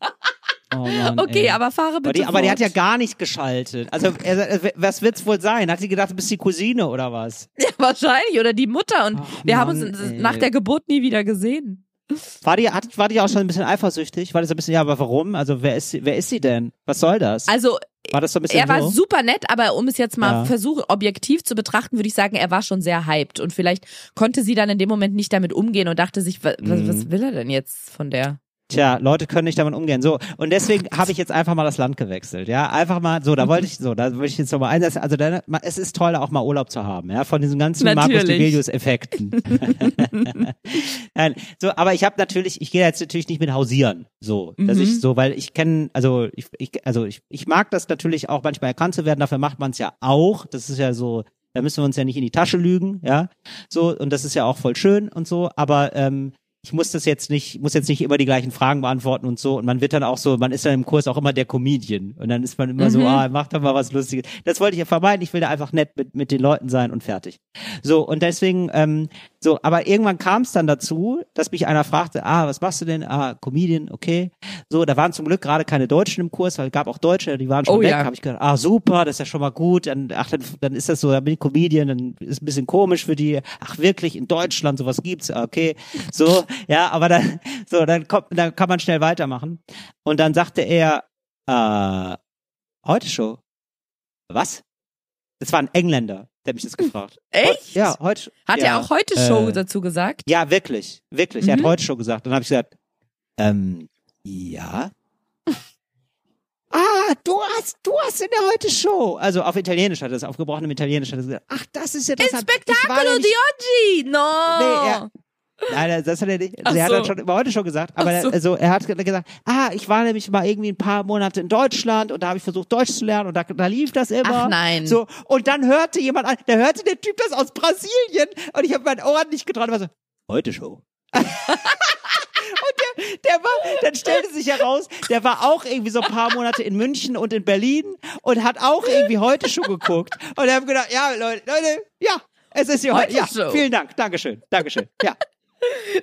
Oh Mann, Okay, ey. aber fahre bitte Aber die, aber die hat ja gar nicht geschaltet. Also, er, er- was wird's wohl sein? Hat sie gedacht, du bist die Cousine oder was? Ja, wahrscheinlich. Oder die Mutter. Und Ach, wir haben Mann, uns ey. nach der Geburt nie wieder gesehen. War die, hat, war die auch schon ein bisschen eifersüchtig? War das so ein bisschen, ja, aber warum? Also, wer ist sie, wer ist sie denn? Was soll das? Also War das so ein bisschen er war so? super nett, aber um es jetzt mal Ja. versuchen, objektiv zu betrachten, würde ich sagen, er war schon sehr hyped. Und vielleicht konnte sie dann in dem Moment nicht damit umgehen und dachte sich, wa- was, Mhm. was will er denn jetzt von der? Tja, Leute können nicht damit umgehen. So, und deswegen habe ich jetzt einfach mal das Land gewechselt. Ja, einfach mal, so, da wollte ich, so, da wollte ich jetzt nochmal einsetzen. Also, da, es ist toll, auch mal Urlaub zu haben, ja, von diesen ganzen Markus Natürlich. Debelius-Effekten. Nein, so, aber ich habe natürlich, ich gehe jetzt natürlich nicht mit hausieren, so, dass Mhm. ich so, weil ich kenne, also ich, ich, also ich, ich mag das natürlich auch manchmal erkannt zu werden. Dafür macht man es ja auch. Das ist ja so, da müssen wir uns ja nicht in die Tasche lügen, ja, so, und das ist ja auch voll schön und so. Aber ähm, ich muss das jetzt nicht, muss jetzt nicht immer die gleichen Fragen beantworten und so. Und man wird dann auch so, man ist dann im Kurs auch immer der Comedian. Und dann ist man immer so, Mhm. ah, mach doch mal was Lustiges. Das wollte ich ja vermeiden. Ich will da einfach nett mit, mit den Leuten sein und fertig. So, und deswegen, ähm, so, aber irgendwann kam es dann dazu, dass mich einer fragte, ah, was machst du denn? Ah, Comedian, okay. So, da waren zum Glück gerade keine Deutschen im Kurs, weil es gab auch Deutsche, die waren schon Oh weg. ja. Habe ich gedacht, ah, super, das ist ja schon mal gut. Dann, ach, dann, dann ist das so, dann bin ich Comedian, dann ist ein bisschen komisch für die. Ach, wirklich, in Deutschland sowas gibt's, Ah, okay. So, ja, aber dann, so, dann kommt, dann kann man schnell weitermachen. Und dann sagte er, äh, heute Show. Was? Das war ein Engländer, der hat mich das gefragt. Echt? Ja, heute. Hat ja, er auch heute Show äh, dazu gesagt? Ja, wirklich, wirklich. Er hat Mhm. heute Show gesagt. Dann habe ich gesagt, ähm, ja. Ah, du hast, du hast in der heute Show. Also auf Italienisch hat er das aufgebrochen, im Italienisch hat er gesagt, ach, das ist ja das. Il hat- ich war spettacolo nämlich- di oggi! No! Nee, er- Nein, das hat er nicht. Ach er hat so. dann schon immer heute schon gesagt, aber Ach so. er, also er hat ge- gesagt, ah, ich war nämlich mal irgendwie ein paar Monate in Deutschland und da habe ich versucht Deutsch zu lernen und da, da lief das immer. Ach nein. So und dann hörte jemand an, da hörte der Typ das aus Brasilien und ich habe mein Ohr nicht getraut, und war so, heute Show. und der, der war, dann stellte sich heraus, der war auch irgendwie so ein paar Monate in München und in Berlin und hat auch irgendwie heute Show geguckt und wir haben gedacht, ja Leute, Leute, ja. Es ist ja heute. Heute Ja, vielen Dank. Dankeschön. Dankeschön. Ja.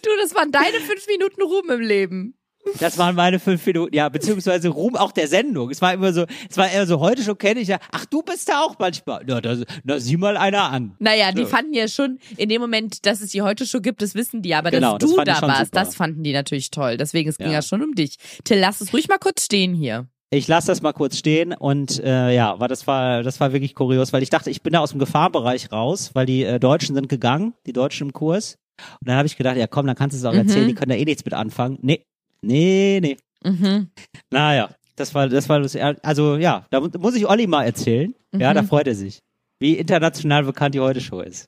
Du, das waren deine fünf Minuten Ruhm im Leben. Das waren meine fünf Minuten, ja, beziehungsweise Ruhm auch der Sendung. Es war immer so, es war eher so, heute schon kenne ich ja, ach, du bist da auch manchmal. Na, da, na sieh mal einer an. Naja, die So. fanden ja schon in dem Moment, dass es die heute Show gibt, das wissen die, aber Genau, dass das du da schon warst, super. das fanden die natürlich toll. Deswegen, es ging Ja. ja schon um dich. Till, lass es ruhig mal kurz stehen hier. Ich lasse das mal kurz stehen und äh, ja, aber das war das war wirklich kurios, weil ich dachte, ich bin da aus dem Gefahrbereich raus, weil die äh, Deutschen sind gegangen, die Deutschen im Kurs. Und dann habe ich gedacht, ja komm, dann kannst du es auch Mhm. erzählen, die können da eh nichts mit anfangen. Nee, nee, nee. Mhm. Naja, das war das war. Also ja, da mu- muss ich Olli mal erzählen. Ja, Mhm. da freut er sich. Wie international bekannt die heute Show ist.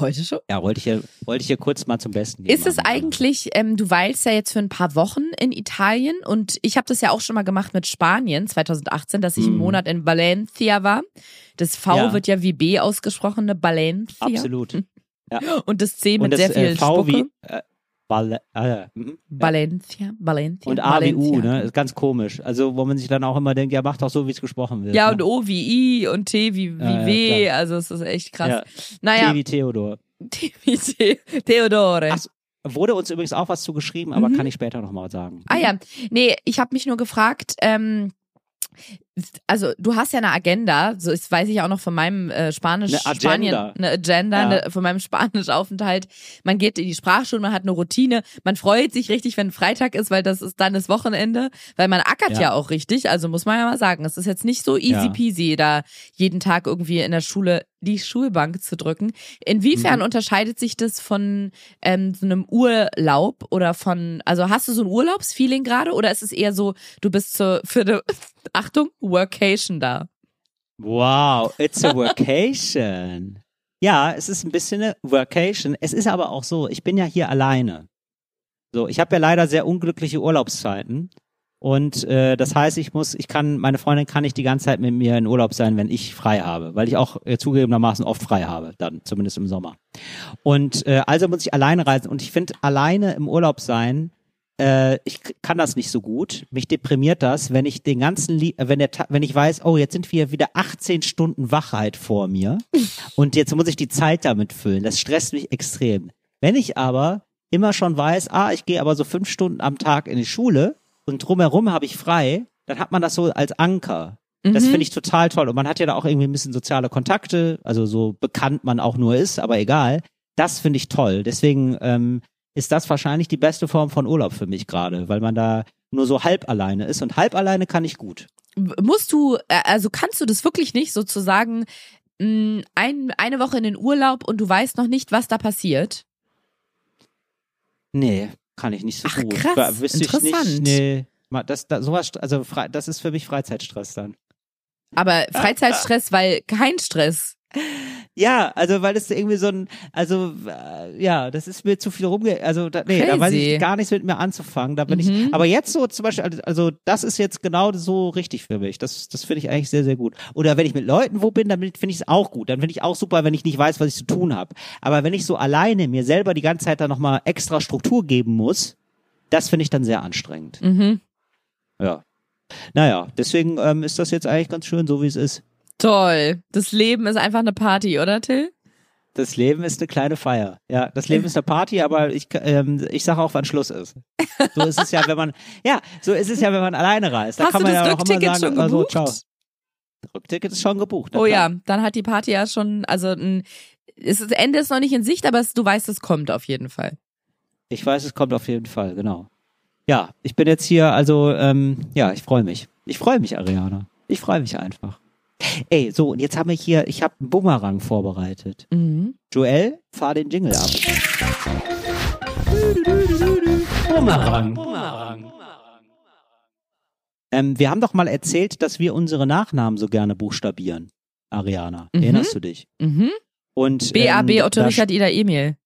Heute schon? Ja, wollte ich hier, wollte ich hier kurz mal zum Besten geben. Ist es eigentlich, ähm, du weilst ja jetzt für ein paar Wochen in Italien und ich habe das ja auch schon mal gemacht mit Spanien 2018, dass ich einen Mhm. Monat in Valencia war. Das V Ja. wird ja wie B ausgesprochen, ne Valencia. Absolut. Und das C mit Und das sehr viel äh, V Spucke. wie äh, Val äh, mhm. Valencia, Valencia. und A wie U, ne? Ist ganz komisch. Also, wo man sich dann auch immer denkt, ja, mach doch so, wie es gesprochen wird. Ja, ne? und O wie I und T wie, wie Ja, ja, W. klar. Also es ist echt krass. Ja. Naja, T wie Theodor. T wie. Theodore. Ach wurde uns übrigens auch was zugeschrieben, aber Mhm. kann ich später nochmal sagen. Ah ja, nee, ich habe mich nur gefragt, ähm, also du hast ja eine Agenda, so das weiß ich auch noch von meinem äh, Spanisch Eine Agenda. Spanien, eine Agenda, Ja. eine, von meinem Spanisch-Aufenthalt. Man geht in die Sprachschule, man hat eine Routine, man freut sich richtig, wenn Freitag ist, weil das ist dann das Wochenende, weil man ackert ja, Ja. auch richtig, also muss man ja mal sagen, es ist jetzt nicht so easy Ja. peasy, da jeden Tag irgendwie in der Schule die Schulbank zu drücken. Inwiefern Mhm. unterscheidet sich das von ähm, so einem Urlaub oder von, also hast du so ein Urlaubsfeeling gerade oder ist es eher so, du bist so für eine, Achtung, Workation da? Wow, it's a workation. ja, es ist ein bisschen eine Workation. Es ist aber auch so, ich bin ja hier alleine. So, ich habe ja leider sehr unglückliche Urlaubszeiten. Und äh, das heißt, ich muss, ich kann, meine Freundin kann nicht die ganze Zeit mit mir in Urlaub sein, wenn ich frei habe, weil ich auch äh, zugegebenermaßen oft frei habe, dann zumindest im Sommer. Und äh, also muss ich alleine reisen. Und ich finde, alleine im Urlaub sein, äh, ich kann das nicht so gut. Mich deprimiert das, wenn ich den ganzen, Lie äh, wenn der, Ta- wenn ich weiß, oh, jetzt sind wir wieder 18 Stunden Wachheit vor mir und jetzt muss ich die Zeit damit füllen. Das stresst mich extrem. Wenn ich aber immer schon weiß, ah, ich gehe aber so fünf Stunden am Tag in die Schule und drumherum habe ich frei, dann hat man das so als Anker. Das Mhm. finde ich total toll. Und man hat ja da auch irgendwie ein bisschen soziale Kontakte, also so bekannt man auch nur ist, aber egal. Das finde ich toll. Deswegen ähm, ist das wahrscheinlich die beste Form von Urlaub für mich gerade, weil man da nur so halb alleine ist. Und halb alleine kann ich gut. Musst du, äh, also kannst du das wirklich nicht sozusagen mh, ein, eine Woche in den Urlaub und du weißt noch nicht, was da passiert? Nee, kann ich nicht so Ach, gut. krass. Wüsste Ich Interessant. nicht, nee. Das, das, sowas, also das ist für mich Freizeitstress dann. Aber Freizeitstress, weil kein Stress. Ja, also weil es irgendwie so ein, also äh, ja, das ist mir zu viel rumge, also da, nee, da weiß Crazy. ich gar nichts mit mir anzufangen. Da bin Mhm. ich, aber jetzt so zum Beispiel, also- also das ist jetzt genau so richtig für mich. Das, das finde ich eigentlich sehr, sehr gut. Oder wenn ich mit Leuten wo bin, dann finde ich es auch gut. Dann finde ich auch super, wenn ich nicht weiß, was ich zu tun habe. Aber wenn ich so alleine mir selber die ganze Zeit dann nochmal extra Struktur geben muss, das finde ich dann sehr anstrengend. Mhm. Ja. Naja, deswegen ähm, ist das jetzt eigentlich ganz schön, so wie es ist. Toll. Das Leben ist einfach eine Party, oder Till? Das Leben ist eine kleine Feier. Ja, das Leben ist eine Party, aber ich, ähm, ich sage auch, wann Schluss ist. So ist es ja, wenn man, ja, so ist es ja, wenn man alleine reist. Da Hast kann man das ja auch immer sagen, schon also, gebucht? ciao. Rückticket ist schon gebucht. Oh klar. ja, dann hat die Party ja schon, also ein, es ist, Ende ist noch nicht in Sicht, aber es, du weißt, es kommt auf jeden Fall. Ich weiß, es kommt auf jeden Fall, genau. Ja, ich bin jetzt hier, also, ähm, ja, ich freue mich. Ich freue mich, Ariana. Ich freue mich einfach. Ey, so, und jetzt haben wir hier, ich habe einen Bumerang vorbereitet. Mhm. Joel, fahr den Jingle ab. Bumerang. Ähm, wir haben doch mal erzählt, dass wir unsere Nachnamen so gerne buchstabieren. Ariana, Mhm. erinnerst du dich? Mhm. Und BAB ähm, Otto Richard Ida Emil.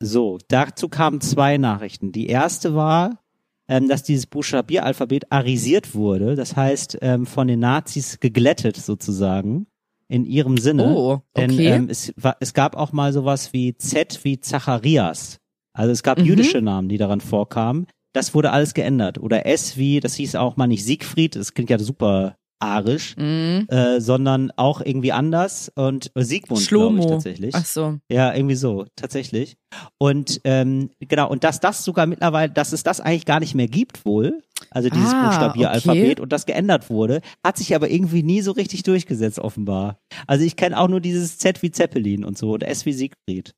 So, dazu kamen zwei Nachrichten. Die erste war, ähm, dass dieses Buchstabieralphabet arisiert wurde, das heißt ähm, von den Nazis geglättet sozusagen in ihrem Sinne. Oh, Denn okay. ähm, es, war, es gab auch mal sowas wie Z wie Zacharias. Also es gab Mhm. jüdische Namen, die daran vorkamen. Das wurde alles geändert. Oder S wie, das hieß auch mal nicht Siegfried, das klingt ja super arisch, Mhm. äh, sondern auch irgendwie anders und äh, Siegmund, glaube ich tatsächlich. Ach so. Ja, irgendwie so, tatsächlich. Und ähm, genau, und dass das sogar mittlerweile, dass es das eigentlich gar nicht mehr gibt wohl, also dieses Ah, Buchstabieralphabet okay. und das geändert wurde, hat sich aber irgendwie nie so richtig durchgesetzt, offenbar. Also ich kenne auch nur dieses Z wie Zeppelin und so und S wie Siegfried.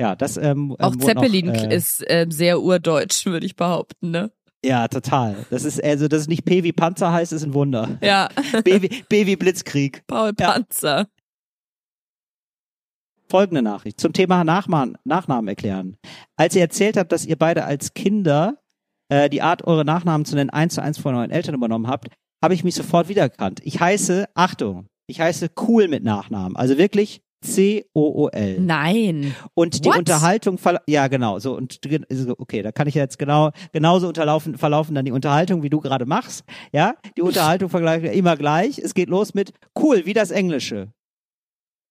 Ja, das ähm, Auch ähm, Zeppelin noch, äh, ist ähm, sehr urdeutsch, würde ich behaupten, ne? Ja, total. Das ist also, dass es nicht P wie Panzer heißt, ist ein Wunder. Ja, B wie, B wie Blitzkrieg. Paul Ja. Panzer. folgende Nachricht zum Thema Nachnamen, Nachnamen erklären. Als ihr erzählt habt, dass ihr beide als Kinder äh, die Art, eure Nachnamen zu nennen, eins zu eins von euren Eltern übernommen habt, habe ich mich sofort wiedererkannt. Ich heiße, Achtung, ich heiße cool mit Nachnamen. Also wirklich C-O-O-L. Nein. Und die What? Unterhaltung, ja genau, so und okay, da kann ich jetzt genau genauso unterlaufen, verlaufen dann die Unterhaltung, wie du gerade machst, ja? Die Unterhaltung vergleicht immer gleich. Es geht los mit cool, wie das Englische.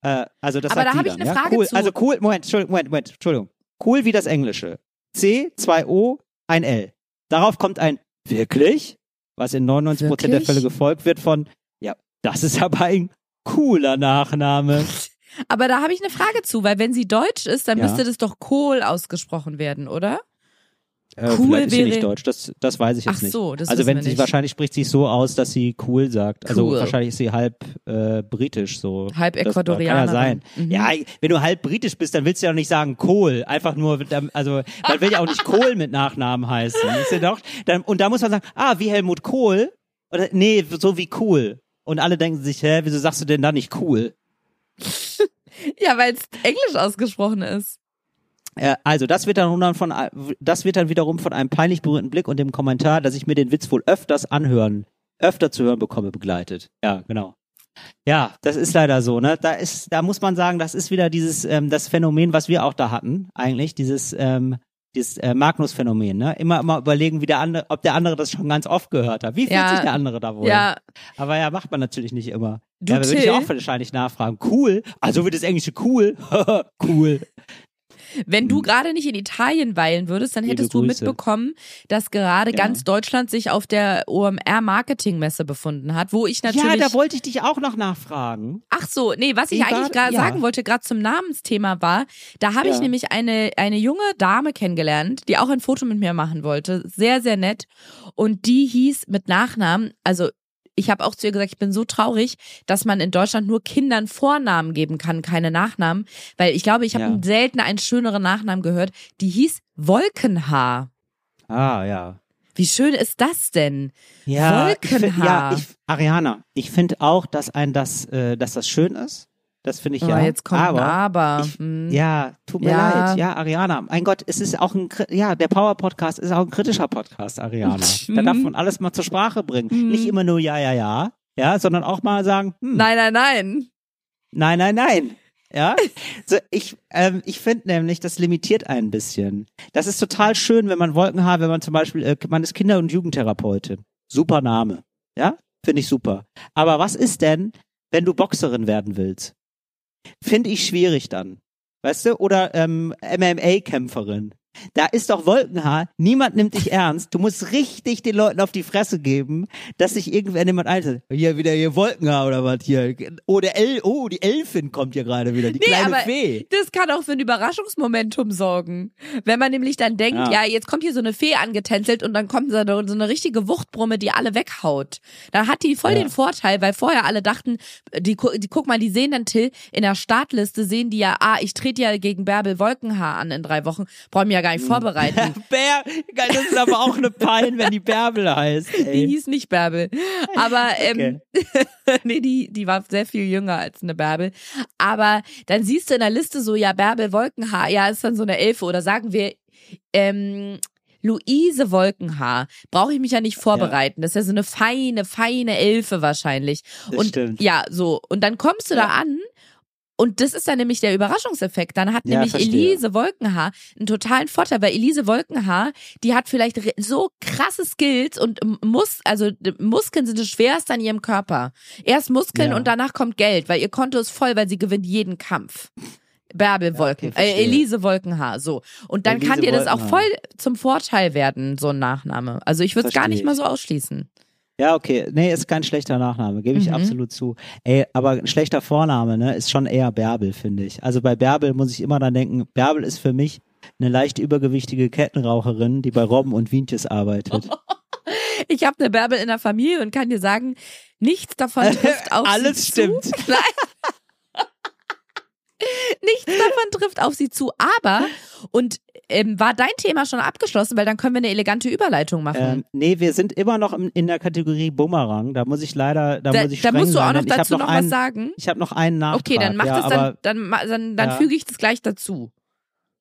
Äh, also das Aber da die hab ich eine ja? Frage cool, zu. Also cool, Moment, Entschuldigung, Moment, Moment, Entschuldigung. Cool wie das Englische. C, zwei O, ein L. Darauf kommt ein wirklich, was in 99 Prozent der? Fälle gefolgt wird von, ja, das ist aber ein cooler Nachname. Aber da habe ich eine Frage zu, weil wenn sie deutsch ist, dann Ja. müsste das doch Kohl ausgesprochen werden, oder? Äh, Cool ist sie wäre- nicht deutsch, das, das weiß ich jetzt Ach nicht. so, das also wenn sie nicht. wahrscheinlich spricht sie so aus, dass sie cool sagt. Also Cool. wahrscheinlich ist sie halb äh, britisch so. Halb Das Ecuadorianerin. Kann ja sein. Mhm. Ja, wenn du halb britisch bist, dann willst du ja auch nicht sagen Kohl. Einfach nur, also man will ja auch nicht Kohl mit Nachnamen heißen. Ja doch, dann, und da muss man sagen, ah, wie Helmut Kohl? Oder nee, so wie cool. Und alle denken sich, hä, wieso sagst du denn da nicht cool? Ja, weil es Englisch ausgesprochen ist. Äh, Also, das wird dann von, das wird dann wiederum von einem peinlich berührten Blick und dem Kommentar, dass ich mir den Witz wohl öfters anhören, öfter zu hören bekomme, begleitet. Ja, genau. Ja, das ist leider so, ne? Da ist, da muss man sagen, das ist wieder dieses, ähm, das Phänomen, was wir auch da hatten, eigentlich, dieses, ähm, dieses äh, Magnus-Phänomen, ne? Immer, immer überlegen, wie der andere, ob der andere das schon ganz oft gehört hat. Wie fühlt Ja. sich der andere da wohl? Ja, Aber ja, macht man natürlich nicht immer. Du, ja, da würde ich auch wahrscheinlich nachfragen. Cool? Also wird das Englische cool? cool. Wenn du gerade nicht in Italien weilen würdest, dann hättest du mitbekommen, dass gerade Ja. ganz Deutschland sich auf der OMR Marketingmesse befunden hat, wo ich natürlich Ja, da wollte ich dich auch noch nachfragen. Ach so, nee, was ich Wie eigentlich gerade ja. sagen wollte, gerade zum Namensthema war, da habe ich Ja. nämlich eine, eine junge Dame kennengelernt, die auch ein Foto mit mir machen wollte. Sehr, sehr nett. Und die hieß mit Nachnamen, also ich habe auch zu ihr gesagt, ich bin so traurig, dass man in Deutschland nur Kindern Vornamen geben kann, keine Nachnamen. Weil ich glaube, ich habe Ja. selten einen schöneren Nachnamen gehört. Die hieß Wolkenhaar. Ah, ja. Wie schön ist das denn? Ja, ich find, Wolkenhaar. ja, ich, Ariana, ich finde auch, dass ein das, äh, dass das schön ist. Das finde ich Oh, ja. jetzt kommt aber, Aber. ich- Hm. Ja, tut mir Ja. leid. Ja, Ariana. Mein Gott, es ist auch ein, ja, der Power Podcast ist auch ein kritischer Podcast, Ariana. da darf man alles mal zur Sprache bringen. Mhm. Nicht immer nur ja, ja, ja, ja, sondern auch mal sagen, hm, Nein, nein, nein. Nein, nein, nein. Ja, so, ich, ähm, ich finde nämlich, das limitiert ein bisschen. Das ist total schön, wenn man Wolkenhaar, wenn man zum Beispiel, äh, man ist Kinder- und Jugendtherapeutin. Super Name. Ja, finde ich super. Aber was ist denn, wenn du Boxerin werden willst? Finde ich schwierig dann. Weißt du? Oder ähm, MMA-Kämpferin. Da ist doch Wolkenhaar, niemand nimmt dich ernst. Du musst richtig den Leuten auf die Fresse geben, dass sich irgendwer jemand einsetzt. Hier wieder hier Wolkenhaar oder was hier. Oh, der El oh, die Elfin kommt hier gerade wieder, die Nee, kleine Fee. das kann auch für ein Überraschungsmomentum sorgen. Wenn man nämlich dann denkt, Ja. ja, jetzt kommt hier so eine Fee angetänzelt und dann kommt so eine, so eine richtige Wuchtbrumme, die alle weghaut. Dann hat die voll Ja. den Vorteil, weil vorher alle dachten, die, die guck mal, die sehen dann Till in der Startliste sehen die ja, ah, ich trete ja gegen Bärbel Wolkenhaar an in drei Wochen, brauche mich ja gar nicht vorbereiten. Bär, das ist aber auch eine Pein, wenn die Bärbel heißt. Die Ey. hieß nicht Bärbel. Aber ähm, nee, die, die war sehr viel jünger als eine Bärbel. Aber dann siehst du in der Liste so, ja, Bärbel Wolkenhaar, ja, ist dann so eine Elfe. Oder sagen wir, ähm, Luise Wolkenhaar, brauche ich mich ja nicht vorbereiten. Das ist ja so eine feine, feine Elfe wahrscheinlich. Das und stimmt. ja, so. Und dann kommst du da an und das ist dann nämlich der Überraschungseffekt. Dann hat Ja, nämlich verstehe. Elise Wolkenhaar einen totalen Vorteil, weil Elise Wolkenhaar, die hat vielleicht so krasse Skills und muss, also Muskeln sind das schwerste an ihrem Körper. Erst Muskeln Ja. und danach kommt Geld, weil ihr Konto ist voll, weil sie gewinnt jeden Kampf. Bärbel Wolken, okay, äh. Elise Wolkenhaar, so. Und dann Elise kann dir das auch voll zum Vorteil werden, so ein Nachname. Also ich würde es gar nicht mal so ausschließen. Ja, okay. Nee, ist kein schlechter Nachname, gebe ich Mhm. absolut zu. Ey, aber ein schlechter Vorname, ne, ist schon eher Bärbel, finde ich. Also bei Bärbel muss ich immer dann denken, Bärbel ist für mich eine leicht übergewichtige Kettenraucherin, die bei Robben und Wientjes arbeitet. Ich habe eine Bärbel in der Familie und kann dir sagen, nichts davon trifft auf Alles sie stimmt. zu. Nein. nichts davon trifft auf sie zu. Aber, und ähm, war dein Thema schon abgeschlossen, weil dann können wir eine elegante Überleitung machen. Ähm, nee, wir sind immer noch in, in der Kategorie Bumerang. Da muss ich leider, da, da muss ich da musst du auch noch dazu noch, einen, was sagen. Ich habe noch einen Nachtrag. Okay, dann mach ja, das dann, aber- dann, ma- dann, dann Ja. füge ich das gleich dazu.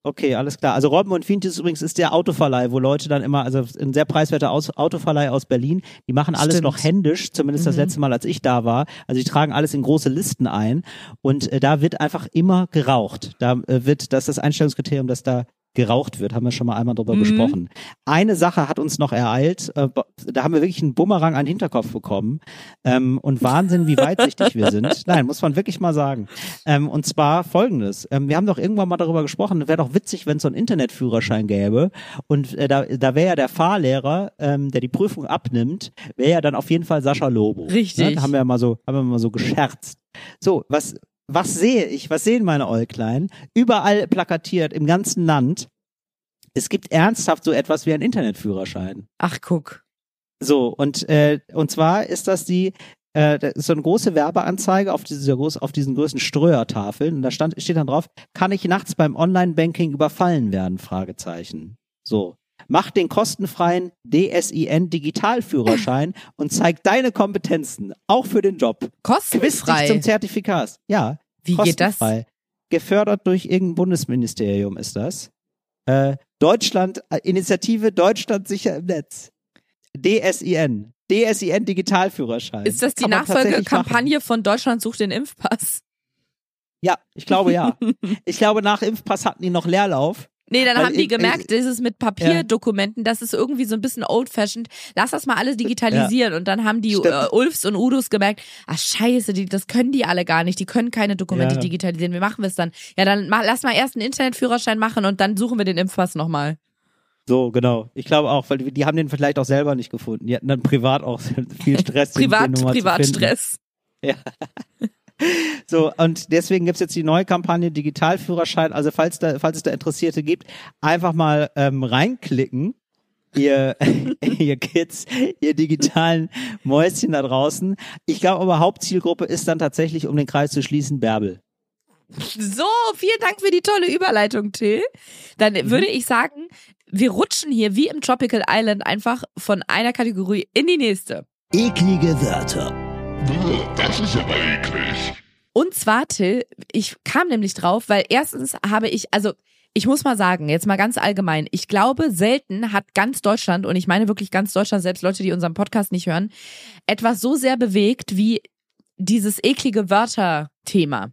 Okay, alles klar. Also Robben und Wientjes übrigens ist der Autoverleih, wo Leute dann immer, also ein sehr preiswerter aus Autoverleih aus Berlin, die machen alles Stimmt. noch händisch, zumindest das Mhm. letzte Mal, als ich da war. Also die tragen alles in große Listen ein und äh, da wird einfach immer geraucht. Da äh, wird, das ist das Einstellungskriterium, dass da geraucht wird, haben wir schon mal einmal drüber Mhm. gesprochen. Eine Sache hat uns noch ereilt, äh, da haben wir wirklich einen Bumerang an den Hinterkopf bekommen ähm, und Wahnsinn, wie weitsichtig wir sind. Nein, muss man wirklich mal sagen. Ähm, und zwar folgendes, ähm, wir haben doch irgendwann mal darüber gesprochen, wäre doch witzig, wenn es so einen Internetführerschein gäbe und äh, da, da wäre ja der Fahrlehrer, ähm, der die Prüfung abnimmt, wäre ja dann auf jeden Fall Sascha Lobo. Richtig. Ne? Da haben wir ja mal so, haben wir mal so gescherzt. So, was was sehe ich? Was sehen meine Äuglein? Überall plakatiert im ganzen Land. Es gibt ernsthaft so etwas wie einen Internetführerschein. Ach, guck. So, und, äh, und zwar ist das die, äh, so eine große Werbeanzeige auf, dieser groß, auf diesen größten Ströertafeln. Und da stand, steht dann drauf, kann ich nachts beim Online-Banking überfallen werden? Fragezeichen. So. Mach den kostenfreien DSIN Digitalführerschein und zeig deine Kompetenzen, auch für den Job. Quiz Kostenfrei. zum Zertifikat. Ja, Wie geht das? Gefördert durch irgendein Bundesministerium ist das. Äh, Deutschland, äh, Initiative Deutschland sicher im Netz. DSIN. DSIN Digitalführerschein. Ist das die. Nachfolgekampagne von Deutschland sucht den Impfpass? Ja, ich glaube ja. ich glaube, nach Impfpass hatten die noch Leerlauf. Nee, dann Weil haben die ich- gemerkt, dieses mit Papierdokumenten, das ist irgendwie so ein bisschen old-fashioned. Lass das mal alles digitalisieren. Und dann haben die äh, Ulfs und Udos gemerkt, ach scheiße, die, das können die alle gar nicht. Die können keine Dokumente Ja. digitalisieren. Wie machen wir es dann? Ja, dann mach, lass mal erst einen Internetführerschein machen und dann suchen wir den Impfpass nochmal. So, genau. Ich glaube auch, weil die, haben den vielleicht auch selber nicht gefunden. Die hatten dann privat auch viel Stress. Privat. Privatstress. So, und deswegen gibt's jetzt die neue Kampagne Digitalführerschein. Also falls da, falls es da Interessierte gibt, einfach mal ähm, reinklicken. Ihr, ihr Kids, ihr digitalen Mäuschen da draußen. Ich glaube aber Hauptzielgruppe ist dann tatsächlich, um den Kreis zu schließen, Bärbel. So, vielen Dank für die tolle Überleitung, Till. Dann Mhm. würde ich sagen, wir rutschen hier wie im Tropical Island einfach von einer Kategorie in die nächste. Eklige Wörter. Das ist aber eklig. Und zwar, Till, ich kam nämlich drauf, weil erstens habe ich, also ich muss mal sagen, jetzt mal ganz allgemein, ich glaube, selten hat ganz Deutschland, und ich meine wirklich ganz Deutschland, selbst Leute, die unseren Podcast nicht hören, etwas so sehr bewegt wie dieses eklige Wörter-Thema.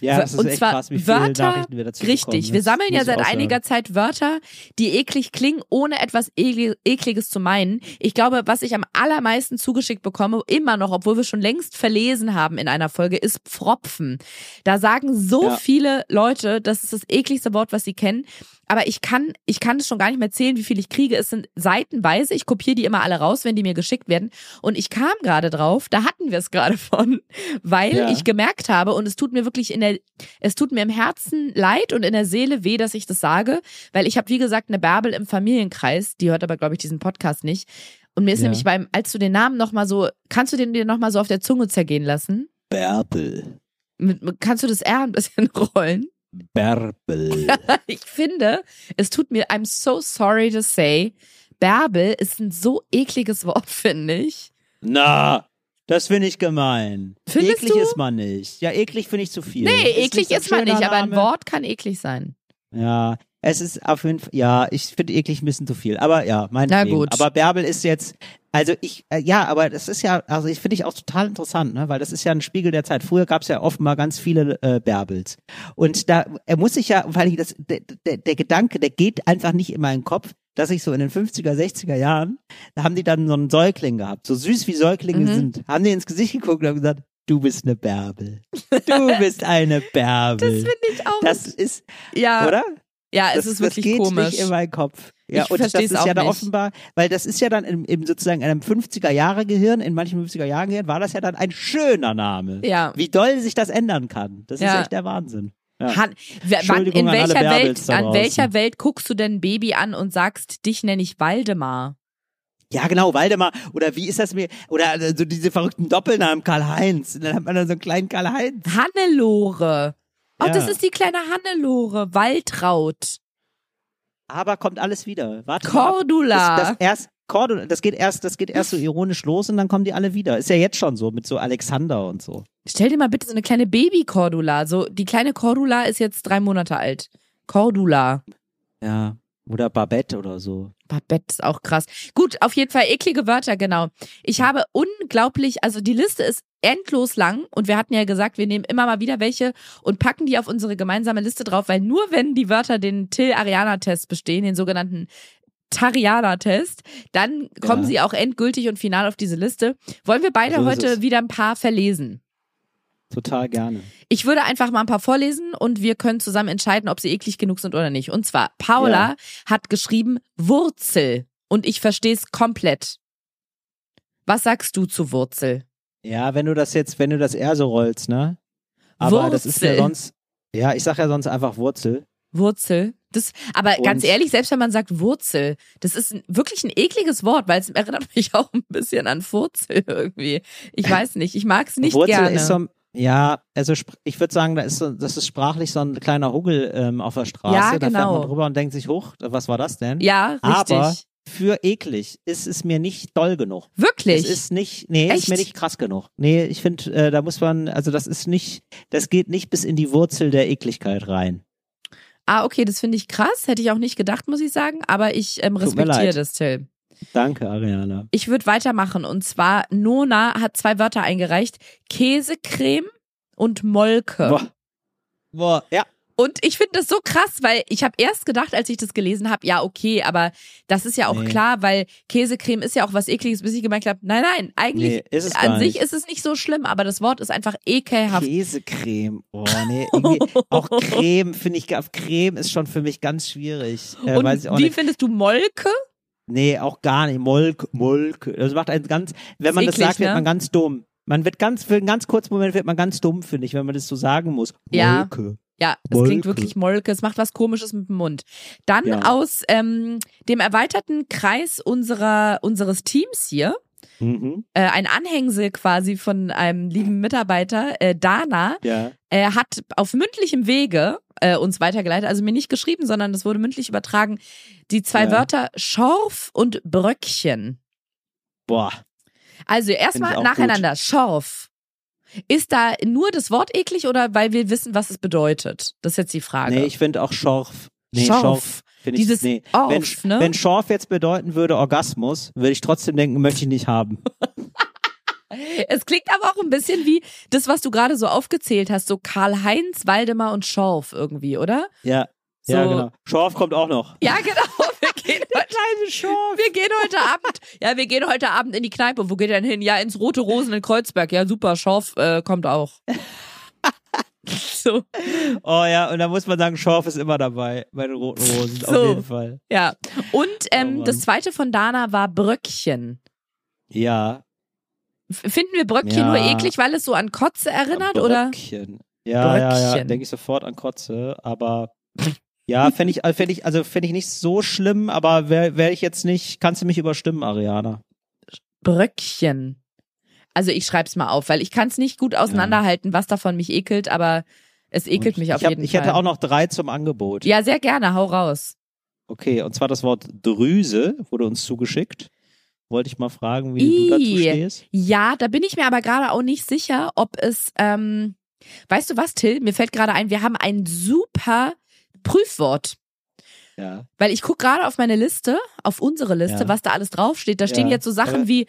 Ja, das ist Und echt zwar krass, wie viele Wörter, Nachrichten wir dazu Richtig, bekommen. wir Das sammeln ja seit einiger Zeit Wörter, die eklig klingen, ohne etwas ekli- Ekliges zu meinen. Ich glaube, was ich am allermeisten zugeschickt bekomme, immer noch, obwohl wir schon längst verlesen haben in einer Folge, ist Pfropfen. Da sagen so Ja. viele Leute, das ist das ekligste Wort, was sie kennen. Aber ich kann, ich kann es schon gar nicht mehr zählen, wie viel ich kriege. Es sind seitenweise. Ich kopiere die immer alle raus, wenn die mir geschickt werden. Und ich kam gerade drauf, da hatten wir es gerade von, weil Ja. ich gemerkt habe, und es tut mir wirklich in der, es tut mir im Herzen leid und in der Seele weh, dass ich das sage, weil ich habe, wie gesagt, eine Bärbel im Familienkreis, die hört aber, glaube ich, diesen Podcast nicht. Und mir ist Ja. nämlich beim, als du den Namen nochmal so, kannst du den dir nochmal so auf der Zunge zergehen lassen? Bärbel. Mit, kannst du das R ein bisschen rollen? Bärbel. Ich finde, es tut mir, I'm so sorry to say, Bärbel ist ein so ekliges Wort, finde ich. Na, das finde ich gemein. Findest eklig du? ist man nicht. Ja, eklig finde ich zu viel. Nee, Ist eklig ist man nicht, schöner aber ein Name. Wort kann eklig sein. Ja, es ist auf jeden Fall, ja, ich finde eklig ein bisschen zu viel. Aber ja, mein Na gut. Aber Bärbel ist jetzt, also ich, äh, ja, aber das ist ja, also ich finde ich auch total interessant, ne, weil das ist ja ein Spiegel der Zeit. Früher gab es ja offenbar ganz viele äh, Bärbels. Und da, er muss sich ja, weil das, der, der, der Gedanke, der geht einfach nicht in meinen Kopf, dass ich so in den 50er, 60er Jahren, da haben die dann so einen Säugling gehabt, so süß wie Säuglinge Mhm. sind, haben die ins Gesicht geguckt und haben gesagt, du bist eine Bärbel. Du bist eine Das Bärbel. finde ich auch. Das ist, ja, oder? ja, das, es ist das wirklich geht komisch. nicht in meinen Kopf. Ja, Ich und das ist auch ja da nicht. offenbar, weil das ist ja dann im, im sozusagen einem 50er Jahre Gehirn, in manchen 50er Jahren Gehirn, war das ja dann ein schöner Name. Ja. Wie doll sich das ändern kann. Das Ja. ist echt der Wahnsinn. Ja. Han, wann, in an welcher Welt, Bärbels da an welcher Welt guckst du denn ein Baby an und sagst, dich nenne ich Waldemar? ja, genau, Waldemar. Oder wie ist das mir? Oder äh, so diese verrückten Doppelnamen Karl-Heinz. Und Dann hat man dann so einen kleinen Karl-Heinz. Hannelore. Oh, Ja. das ist die kleine Hannelore. Waltraud. Aber kommt alles wieder. Warte mal ab. Cordula. Das, das Cordula, das geht erst, das geht erst so ironisch los und dann kommen die alle wieder. Ist ja jetzt schon so mit so Alexander und so. Stell dir mal bitte so eine kleine Baby-Cordula. So, die kleine Cordula ist jetzt drei Monate alt. Cordula. Ja. Oder Babette oder so. Babette ist auch krass. Gut, auf jeden Fall eklige Wörter, genau. Ich habe unglaublich, also die Liste ist endlos lang und wir hatten ja gesagt, wir nehmen immer mal wieder welche und packen die auf unsere gemeinsame Liste drauf, weil nur wenn die Wörter den Till-Ariana-Test bestehen, den sogenannten Tariana-Test, dann kommen Ja. sie auch endgültig und final auf diese Liste. Wollen wir beide So ist heute wieder ein paar verlesen? Total gerne. Ich würde einfach mal ein paar vorlesen und wir können zusammen entscheiden, ob sie eklig genug sind oder nicht. Und zwar, Paula Ja. hat geschrieben Wurzel und ich verstehe es komplett. Was sagst du zu Wurzel? Ja, wenn du das jetzt, wenn du das eher so rollst, ne? Aber das ist ja Wurzel. sonst, ja, ich sag ja sonst einfach Wurzel. Wurzel. Das, aber ganz Und- ehrlich, selbst wenn man sagt Wurzel, das ist ein, wirklich ein ekliges Wort, weil es erinnert mich auch ein bisschen an Furzel irgendwie. Ich weiß nicht, ich mag es nicht Wurzel gerne. ist so, ja, also ich würde sagen, da ist so, das ist sprachlich so ein kleiner Huggel ähm, auf der Straße. Ja, Da fährt genau. man drüber und denkt sich, hoch, was war das denn? ja, richtig. Aber für eklig ist es mir nicht doll genug. wirklich. Es ist nicht, nee, Echt? ist mir nicht krass genug. Nee, ich finde, äh, da muss man, also das ist nicht, das geht nicht bis in die Wurzel der Ekligkeit rein. Ah, okay, das finde ich krass. Hätte ich auch nicht gedacht, muss ich sagen. Aber ich ähm, respektiere das, Till. Danke, Ariana. Ich würde weitermachen. Und zwar, Nona hat zwei Wörter eingereicht. Käsecreme und Molke. Boah. Boah, ja. Und ich finde das so krass, weil ich habe erst gedacht, als ich das gelesen habe, ja, okay, aber das ist ja auch Nee. klar, weil Käsecreme ist ja auch was ekliges, bis ich gemerkt habe, nein, nein, eigentlich Nee, an sich nicht. ist es nicht so schlimm, aber das Wort ist einfach ekelhaft. Käsecreme. Oh, nee, auch Creme finde ich, Creme ist schon für mich ganz schwierig. Äh, Und wie nicht. findest du Molke? Nee, auch gar nicht. Molk, Molk. Das macht einen ganz, wenn man Ist das eklig, sagt, wird ne? man ganz dumm. Man wird ganz, für einen ganz kurzen Moment wird man ganz dumm, finde ich, wenn man das so sagen muss. Molke. Ja, es Molke. klingt wirklich Molke, es macht was komisches mit dem Mund. Dann Ja. aus ähm, dem erweiterten Kreis unserer unseres Teams hier, Mhm. äh, ein Anhängsel quasi von einem lieben Mitarbeiter, äh, Dana, Ja. Er hat auf mündlichem Wege äh, uns weitergeleitet, also mir nicht geschrieben, sondern das wurde mündlich übertragen, die zwei Ja. Wörter Schorf und Bröckchen. Boah. Also erstmal nacheinander. Schorf. Ist da nur das Wort eklig oder weil wir wissen, was es bedeutet? Das ist jetzt die Frage. Nee, ich finde auch Schorf. Nee, Schorf. Schorf. Find ich, Dieses nee. Orf, wenn, ne? wenn Schorf jetzt bedeuten würde Orgasmus, würde ich trotzdem denken, möchte ich nicht haben. Es klingt aber auch ein bisschen wie das, was du gerade so aufgezählt hast, so Karl-Heinz, Waldemar und Schorf irgendwie, oder? Ja. So. Ja, genau. Schorf kommt auch noch. Ja, genau. Kleine Schorf. wir gehen heute Abend. Ja, wir gehen heute Abend in die Kneipe. Wo geht ihr denn hin? Ja, ins Rote Rosen in Kreuzberg. Ja, super. Schorf äh, kommt auch. so, Oh ja, und da muss man sagen, Schorf ist immer dabei bei den roten Rosen, So. auf jeden Fall. ja. Und ähm, Oh das zweite von Dana war Bröckchen. Ja. Finden wir Bröckchen Ja. nur eklig, weil es so an Kotze erinnert, oder? Bröckchen. Ja, ja, ja, Bröckchen. denke ich sofort an Kotze, aber ja, fände ich, fänd ich, also fände ich nicht so schlimm, aber wäre wär ich jetzt nicht, kannst du mich überstimmen, Ariana? Bröckchen. Also ich schreib's mal auf, weil ich kann es nicht gut auseinanderhalten, was davon mich ekelt, aber es ekelt Und mich auf ich hab, jeden ich Fall. hätte auch noch drei zum Angebot. ja, sehr gerne, hau raus. Okay, und zwar das Wort Drüse wurde uns zugeschickt. Wollte ich mal fragen, wie du dazu stehst. Ja, da bin ich mir aber gerade auch nicht sicher, ob es, ähm, weißt du was, Till? Mir fällt gerade ein, wir haben ein super Prüfwort. Ja. Weil ich gucke gerade auf meine Liste, auf unsere Liste, Ja. was da alles draufsteht. Da stehen ja. jetzt so Sachen wie.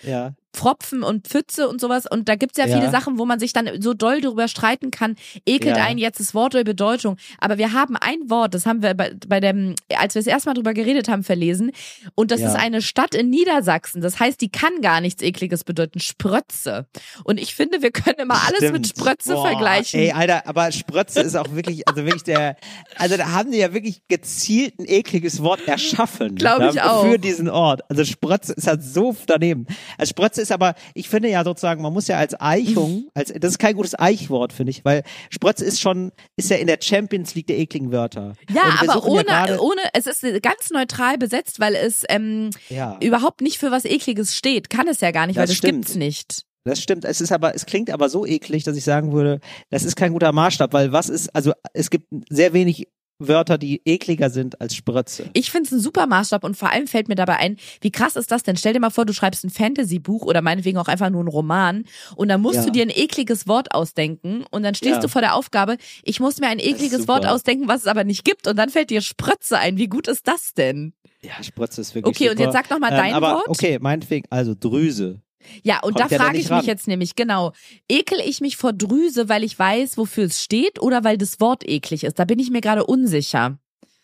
Pfropfen und Pfütze und sowas. Und da gibt's ja, Ja. viele Sachen, wo man sich dann so doll darüber streiten kann, ekelt Ja. einen jetzt das Wort oder Bedeutung. Aber wir haben ein Wort, das haben wir bei, bei dem, als wir das erste Mal drüber geredet haben, verlesen. Und das Ja. ist eine Stadt in Niedersachsen. Das heißt, die kann gar nichts Ekliges bedeuten. Sprötze. Und ich finde, wir können immer alles mit Stimmt. Sprötze Boah, vergleichen. Ey, Alter, aber Sprötze ist auch wirklich, also wirklich der, also da haben die ja wirklich gezielt ein ekliges Wort erschaffen. Glaub ich auch. Für diesen Ort. Also Sprötze ist halt so daneben. Also Sprötze ist aber, ich finde ja sozusagen, man muss ja als Eichung, als, das ist kein gutes Eichwort, finde ich, weil Sprötze ist schon, ist ja in der Champions League der ekligen Wörter. ja, aber ohne, ja ohne, es ist ganz neutral besetzt, weil es ähm, ja. überhaupt nicht für was Ekliges steht. Kann es ja gar nicht, weil Das das stimmt. gibt's nicht. Das stimmt. Es ist aber, es klingt aber so eklig, dass ich sagen würde, das ist kein guter Maßstab, weil was ist, also es gibt sehr wenig Wörter, die ekliger sind als Sprötze. Ich finde es ein super Maßstab und vor allem fällt mir dabei ein, wie krass ist das denn? Stell dir mal vor, du schreibst ein Fantasy-Buch oder meinetwegen auch einfach nur einen Roman und dann musst Ja. du dir ein ekliges Wort ausdenken und dann stehst Ja. du vor der Aufgabe, ich muss mir ein ekliges. Wort ausdenken, was es aber nicht gibt und dann fällt dir Sprötze ein. Wie gut ist das denn? Ja, Sprötze ist wirklich Okay, und super. jetzt sag noch mal Ähm, dein aber, Wort. Okay, meinetwegen, also Drüse. Ja, und Kommt da frage ich mich ran. jetzt nämlich, genau, ekel ich mich vor Drüse, weil ich weiß, wofür es steht oder weil das Wort eklig ist? Da bin ich mir gerade unsicher.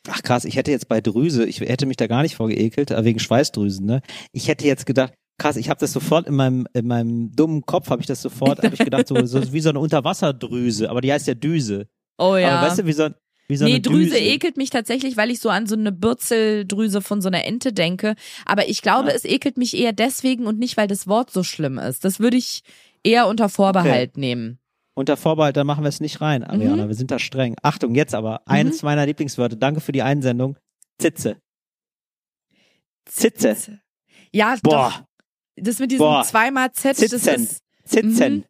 Ach krass, ich hätte jetzt bei Drüse, ich hätte mich da gar nicht vorgeekelt, äh, wegen Schweißdrüsen, ne? Ich hätte jetzt gedacht, krass, ich habe das sofort in meinem in meinem dummen Kopf habe ich das sofort, habe ich gedacht so, so wie so eine Unterwasserdrüse, aber die heißt ja Düse. Oh ja. Aber weißt du, wie so, wie so nee, eine Drüse Düse. ekelt mich tatsächlich, weil ich so an so eine Bürzeldrüse von so einer Ente denke. Aber ich glaube, Ja. es ekelt mich eher deswegen und nicht, weil das Wort so schlimm ist. Das würde ich eher unter Vorbehalt nehmen. Unter Vorbehalt, dann machen wir es nicht rein, Ariana. Mhm. Wir sind da streng. Achtung, jetzt aber. Eines meiner Lieblingswörter. Danke für die Einsendung. Zitze. Zitze. Ja, doch. Boah. Das mit diesem Boah. zweimal Z, das Zitzen. ist. Zitzen. Mhm.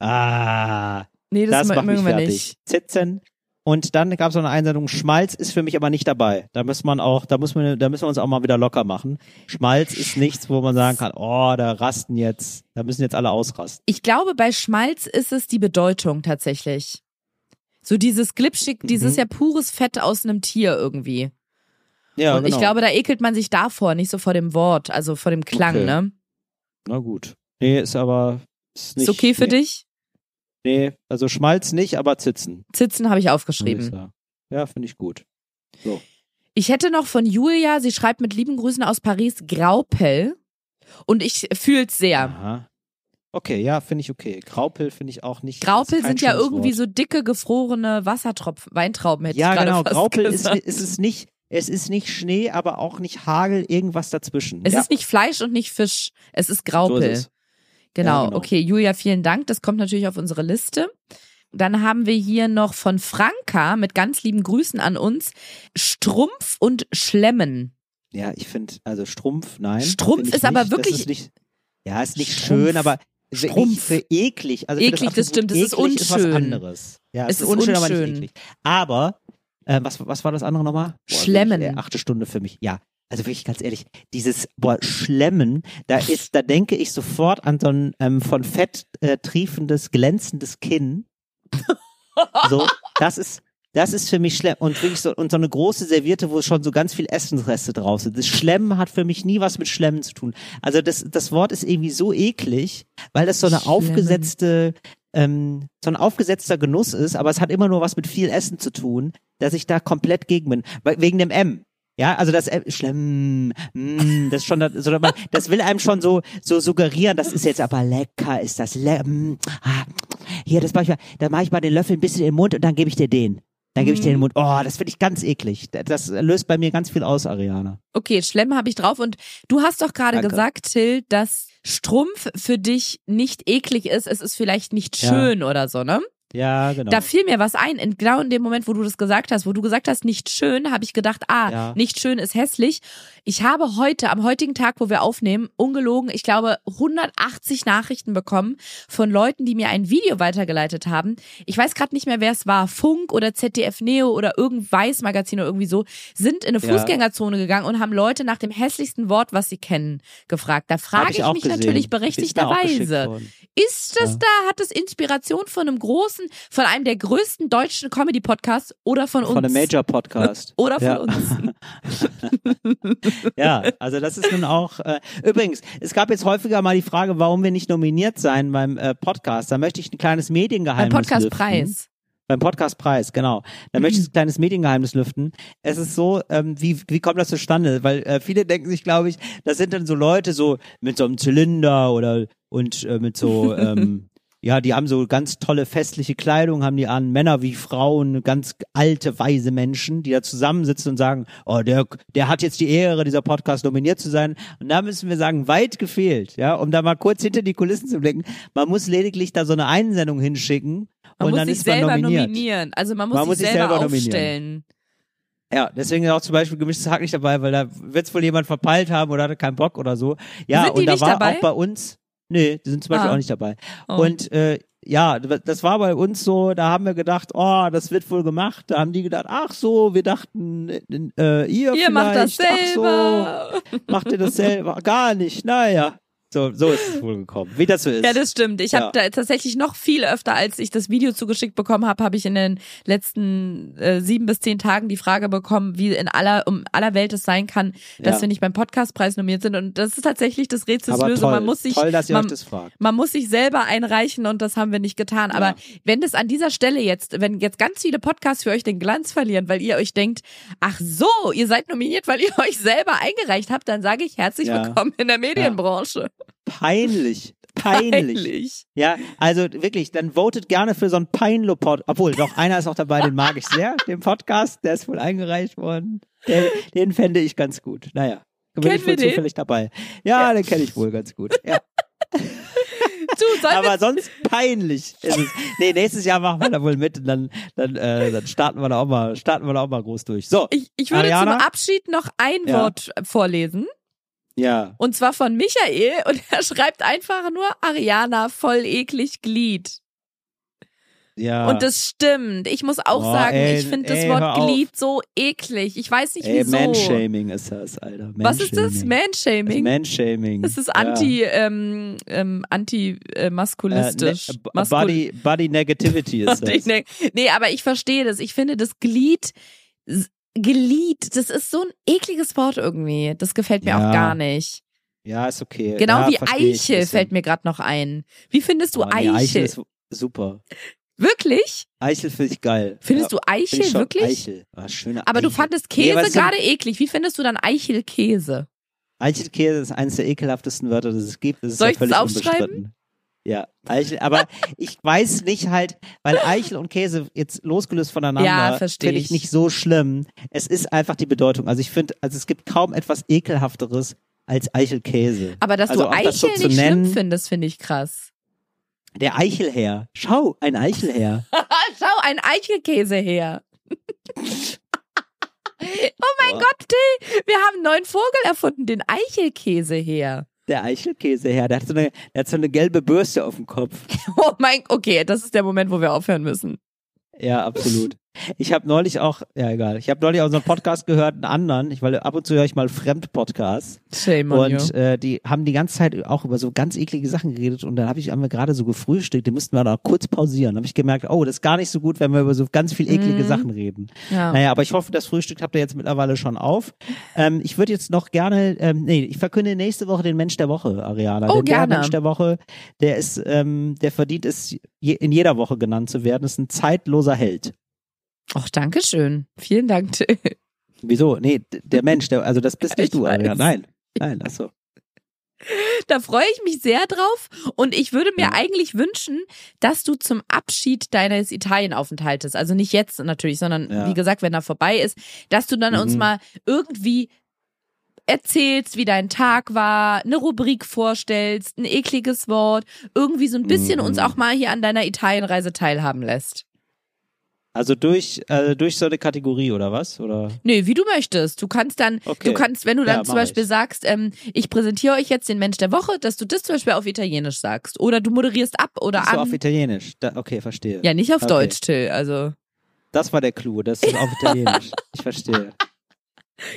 Ah. Nee, das, Das, macht mich mögen wir fertig. nicht. Zitzen. Und dann gab es noch eine Einsendung, Schmalz ist für mich aber nicht dabei. Da muss man auch, da muss man, da müssen wir uns auch mal wieder locker machen. Schmalz ist nichts, wo man sagen kann, oh, da rasten jetzt, da müssen jetzt alle ausrasten. Ich glaube, bei Schmalz ist es die Bedeutung tatsächlich. So dieses Glitschig, dieses Mhm. ja pures Fett aus einem Tier irgendwie. Ja, Und ich glaube, da ekelt man sich davor, nicht so vor dem Wort, also vor dem Klang, Okay. ne? Na gut. Nee, ist aber, ist nicht. ist okay für nee, dich? Nee, also Schmalz nicht, aber Zitzen. Zitzen habe ich aufgeschrieben. Ja, finde ich gut. Ich hätte noch von Julia, sie schreibt mit lieben Grüßen aus Paris, Graupel. Und ich fühl's sehr. Aha. Okay, ja, finde ich okay. Graupel finde ich auch nicht. Graupel ist sind ja irgendwie Wort. so dicke, gefrorene Wassertropfen, Weintrauben hätte Ja, ich gerade genau. fast Graupel ist, gesagt. ist es nicht. Es ist nicht Schnee, aber auch nicht Hagel, irgendwas dazwischen. Es ja, ist nicht Fleisch und nicht Fisch, es ist so Graupel. ist es. Genau. Ja, genau. okay, Julia, vielen Dank. Das kommt natürlich auf unsere Liste. Dann haben wir hier noch von Franka mit ganz lieben Grüßen an uns Strumpf und Schlemmen. Ja, ich finde, also Strumpf, nein. Strumpf ich ist aber nicht. wirklich- Das ist nicht, ja, ist nicht Strumpf. schön, aber wirklich Strumpf. für eklig. Also Eklig, das Attribut stimmt, das ist eklig Ist was unschön. anderes. Ja, Es ist ist unschön, aber unschön. nicht eklig. Aber, äh, was, was war das andere nochmal? Boah, Schlemmen. wirklich, äh, achte Stunde für mich. Ja. Also wirklich ganz ehrlich, dieses boah, Schlemmen, da ist, da denke ich sofort an so ein ähm, von Fett äh, triefendes, glänzendes Kinn. So, das ist, das ist für mich schlimm. Und wirklich so, und so eine große Serviette, wo schon so ganz viel Essensreste drauf sind. Das Schlemmen hat für mich nie was mit Schlemmen zu tun. Also das, das Wort ist irgendwie so eklig, weil das so eine Schlemmen. aufgesetzte, ähm, so ein aufgesetzter Genuss ist, aber es hat immer nur was mit viel Essen zu tun, dass ich da komplett gegen bin. Wegen dem M. Ja, also das M, schlimm, mm, das ist schon, das, so, das will einem schon so, so suggerieren, das ist jetzt aber lecker, ist das le mm, ah, hier, das mach ich mal, da mache ich mal den Löffel ein bisschen in den Mund und dann gebe ich dir den. Dann gebe ich dir den Mund. Oh, das finde ich ganz eklig. Das löst bei mir ganz viel aus, Ariana. Okay, Schlemmen habe ich drauf. Und du hast doch gerade gesagt, Till, dass Strumpf für dich nicht eklig ist. Es ist vielleicht nicht Ja. schön oder so, ne? Ja, genau. Da fiel mir was ein. In, genau in dem Moment, wo du das gesagt hast, wo du gesagt hast, nicht schön, habe ich gedacht, ah, Ja. nicht schön ist hässlich. Ich habe heute, am heutigen Tag, wo wir aufnehmen, ungelogen, ich glaube, 180 Nachrichten bekommen von Leuten, die mir ein Video weitergeleitet haben. Ich weiß gerade nicht mehr, wer es war. Funk oder ZDF Neo oder irgendein Weiß-Magazin oder irgendwie so, sind in eine Ja. Fußgängerzone gegangen und haben Leute nach dem hässlichsten Wort, was sie kennen, gefragt. Da frage ich, auch mich gesehen. natürlich berechtigterweise. Ist das Ja. da, hat es Inspiration von einem großen, von einem der größten deutschen Comedy-Podcasts oder von uns? Von einem Major-Podcast. Oder von ja. uns. Ja, also das ist nun auch. Äh, übrigens, es gab jetzt häufiger mal die Frage, warum wir nicht nominiert sein beim äh, Podcast. Da möchte ich ein kleines Beim Mediengeheimnis lüften. Podcastpreis. Beim Podcastpreis, genau. Da möchte ich ein kleines Mediengeheimnis lüften. Es ist so, ähm, wie, wie kommt das zustande? Weil äh, viele denken sich, glaube ich, das sind dann so Leute so mit so einem Zylinder oder und äh, mit so, ähm, ja, die haben so ganz tolle festliche Kleidung, haben die an, Männer wie Frauen, ganz alte, weise Menschen, die da zusammensitzen und sagen, oh, der, der hat jetzt die Ehre, dieser Podcast nominiert zu sein. Und da müssen wir sagen, weit gefehlt, ja, um da mal kurz hinter die Kulissen zu blicken. Man muss lediglich da so eine Einsendung hinschicken Man und dann ist man selber nominiert. nominieren. Also man muss, Man sich, muss sich selber, selber aufstellen. Ja, deswegen ist auch zum Beispiel gemischtes Hack nicht dabei, weil da wird es wohl jemand verpeilt haben oder hatte keinen Bock oder so. Ja, und da war dabei? auch bei uns, nee, die sind zum Beispiel Ah. auch nicht dabei. Oh. Und äh, ja, das war bei uns so, da haben wir gedacht, oh, das wird wohl gemacht. Da haben die gedacht, ach so, wir dachten, äh, ihr, Ihr macht das selber. so, macht ihr das selber? Gar nicht, naja. So, so ist es wohl gekommen. Wie das so ist. Ja, das stimmt. Ich habe Ja. da tatsächlich noch viel öfter, als ich das Video zugeschickt bekommen habe, habe ich in den letzten äh, sieben bis zehn Tagen die Frage bekommen, wie in aller um aller Welt es sein kann, dass Ja. wir nicht beim Podcastpreis nominiert sind. Und das ist tatsächlich das Rätsels Aber Lösung. toll, Man muss sich, toll, dass ihr man, euch das fragt. man muss sich selber einreichen und das haben wir nicht getan. Aber Ja. wenn das an dieser Stelle jetzt, wenn jetzt ganz viele Podcasts für euch den Glanz verlieren, weil ihr euch denkt, ach so, ihr seid nominiert, weil ihr euch selber eingereicht habt, dann sage ich herzlich willkommen in der Medienbranche. Peinlich. Peinlich. Ja, also wirklich, dann votet gerne für so einen Peinlo-Pod. Obwohl, doch, einer ist auch dabei, den mag ich sehr, den Podcast, der ist wohl eingereicht worden. Den, den fände ich ganz gut. Naja, bin Kennen ich wohl zufällig dabei. Ja, den kenne ich wohl ganz gut. Ja. Du, Aber sonst peinlich ist es. Nee, nächstes Jahr machen wir da wohl mit und dann, dann, äh, dann starten wir da auch mal, starten wir da auch mal groß durch. So, Ich, ich würde Ariana? zum Abschied noch ein Ja. Wort vorlesen. Ja. Und zwar von Michael. Und er schreibt einfach nur Ariana, voll eklig Glied. Ja. Und das stimmt. Ich muss auch Boah, sagen, ey, ich finde das Wort. Glied so eklig. Ich weiß nicht Ey, wieso. Manshaming ist das, Alter. Was ist das? Manshaming. Manshaming? Das ist Ja. anti, ähm, ähm, anti äh, maskulistisch. Äh, ne, Maskul- Body, Body Negativity ist das. nee, nee, aber ich verstehe das. Ich finde das Glied, Glied, das ist so ein ekliges Wort irgendwie. Das gefällt mir Ja. auch gar nicht. Ja, ist okay. Genau ja, wie bisschen. fällt mir gerade noch ein. Wie findest du Oh, nee, Eichel? Eichel ist super. Wirklich? Eichel finde ich geil. Findest ja, du Eichel find wirklich? Eichel. Ah, schöne Aber du Eichel. fandest Nee, Käse ist denn- gerade eklig. Wie findest du dann Eichelkäse? Eichelkäse ist eines der ekelhaftesten Wörter, das es gibt. Das ist Soll ja ich das völlig aufschreiben? Ja, Eichel, aber ich weiß nicht halt, weil Eichel und Käse jetzt losgelöst Ja, voneinander versteh finde ich ich. nicht so schlimm. Es ist einfach die Bedeutung. Also ich finde, also es gibt kaum etwas ekelhafteres als Eichelkäse. Aber dass Also du auch das so Eichel zu nicht nennen- schlimm findest, finde ich krass. Der Eichelherr. Schau, ein Eichelherr. Schau, ein Eichelkäse her. oh mein Boah. Gott, Till, wir haben einen neuen Vogel erfunden, den Eichelkäse her. Der Eichelkäseherr, der hat so eine, der hat so eine gelbe Bürste auf dem Kopf. Oh mein, okay, das ist der Moment, wo wir aufhören müssen. Ja, absolut. Ich habe neulich auch, ja egal, ich habe neulich auch so einen Podcast gehört, einen anderen, ich, weil ab und zu höre ich mal Fremdpodcasts Shame on you. und äh, die haben die ganze Zeit auch über so ganz eklige Sachen geredet und dann habe ich haben wir gerade so gefrühstückt, die mussten wir da kurz pausieren. habe ich gemerkt, oh, das ist gar nicht so gut, wenn wir über so ganz viel eklige Mhm. Sachen reden. Ja. Naja, aber ich hoffe, das Frühstück habt ihr jetzt mittlerweile schon auf. Ähm, ich würde jetzt noch gerne, ähm, nee, ich verkünde nächste Woche den Mensch der Woche, Ariana. Oh, der gerne. Mensch der Woche, der ist, ähm, der verdient es, je, in jeder Woche genannt zu werden. ist ein zeitloser Held. Ach, danke schön. Vielen Dank, Till. Wieso? Nee, der Mensch, der, also das bist nicht Ich du, weiß. Nein, nein, ach so. Da freue ich mich sehr drauf und ich würde mir Ja. eigentlich wünschen, dass du zum Abschied deines Italienaufenthaltes, also nicht jetzt natürlich, sondern Ja. wie gesagt, wenn er vorbei ist, dass du dann uns Mhm. mal irgendwie erzählst, wie dein Tag war, eine Rubrik vorstellst, ein ekliges Wort, irgendwie so ein bisschen Mhm. uns auch mal hier an deiner Italienreise teilhaben lässt. Also durch, äh, durch so eine Kategorie oder was? Oder? Nee, wie du möchtest. Du kannst dann, Okay. du kannst, wenn du dann Ja, zum Beispiel ich. sagst, ähm, ich präsentiere euch jetzt den Mensch der Woche, dass du das zum Beispiel auf Italienisch sagst. Oder du moderierst ab oder Ach so an. auf Italienisch. Da, okay, verstehe. ja, nicht auf Okay. Deutsch, Till. Also, Das war der Clou. Das ist auf Italienisch. ich verstehe.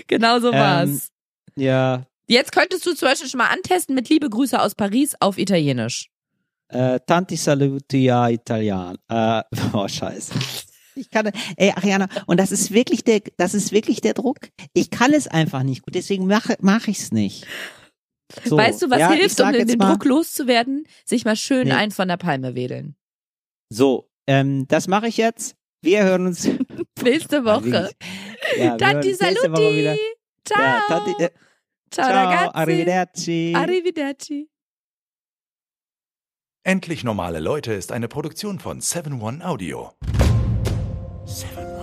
genau so Ähm, war's. Ja, Jetzt könntest du zum Beispiel schon mal antesten mit Liebe Grüße aus Paris auf Italienisch. Äh, tanti saluti a Italian. Äh, oh, scheiße. Ich kann, ey, Ariana, und das ist wirklich der, das ist wirklich der Druck. Ich kann es einfach nicht gut, deswegen mache, mache ich's nicht. So, weißt du, was ja, ich hilft, um den, mal, Druck loszuwerden? Sich mal schön Nee. einen von der Palme wedeln. So, ähm, das mache ich jetzt. Wir hören uns. Nächste Woche. Ja, Tanti. Saluti. Ciao. Ja, Tanti, äh, ciao, ciao, ragazzi. arrivederci. Arrivederci. Endlich normale Leute ist eine Produktion von 7 One Audio. 7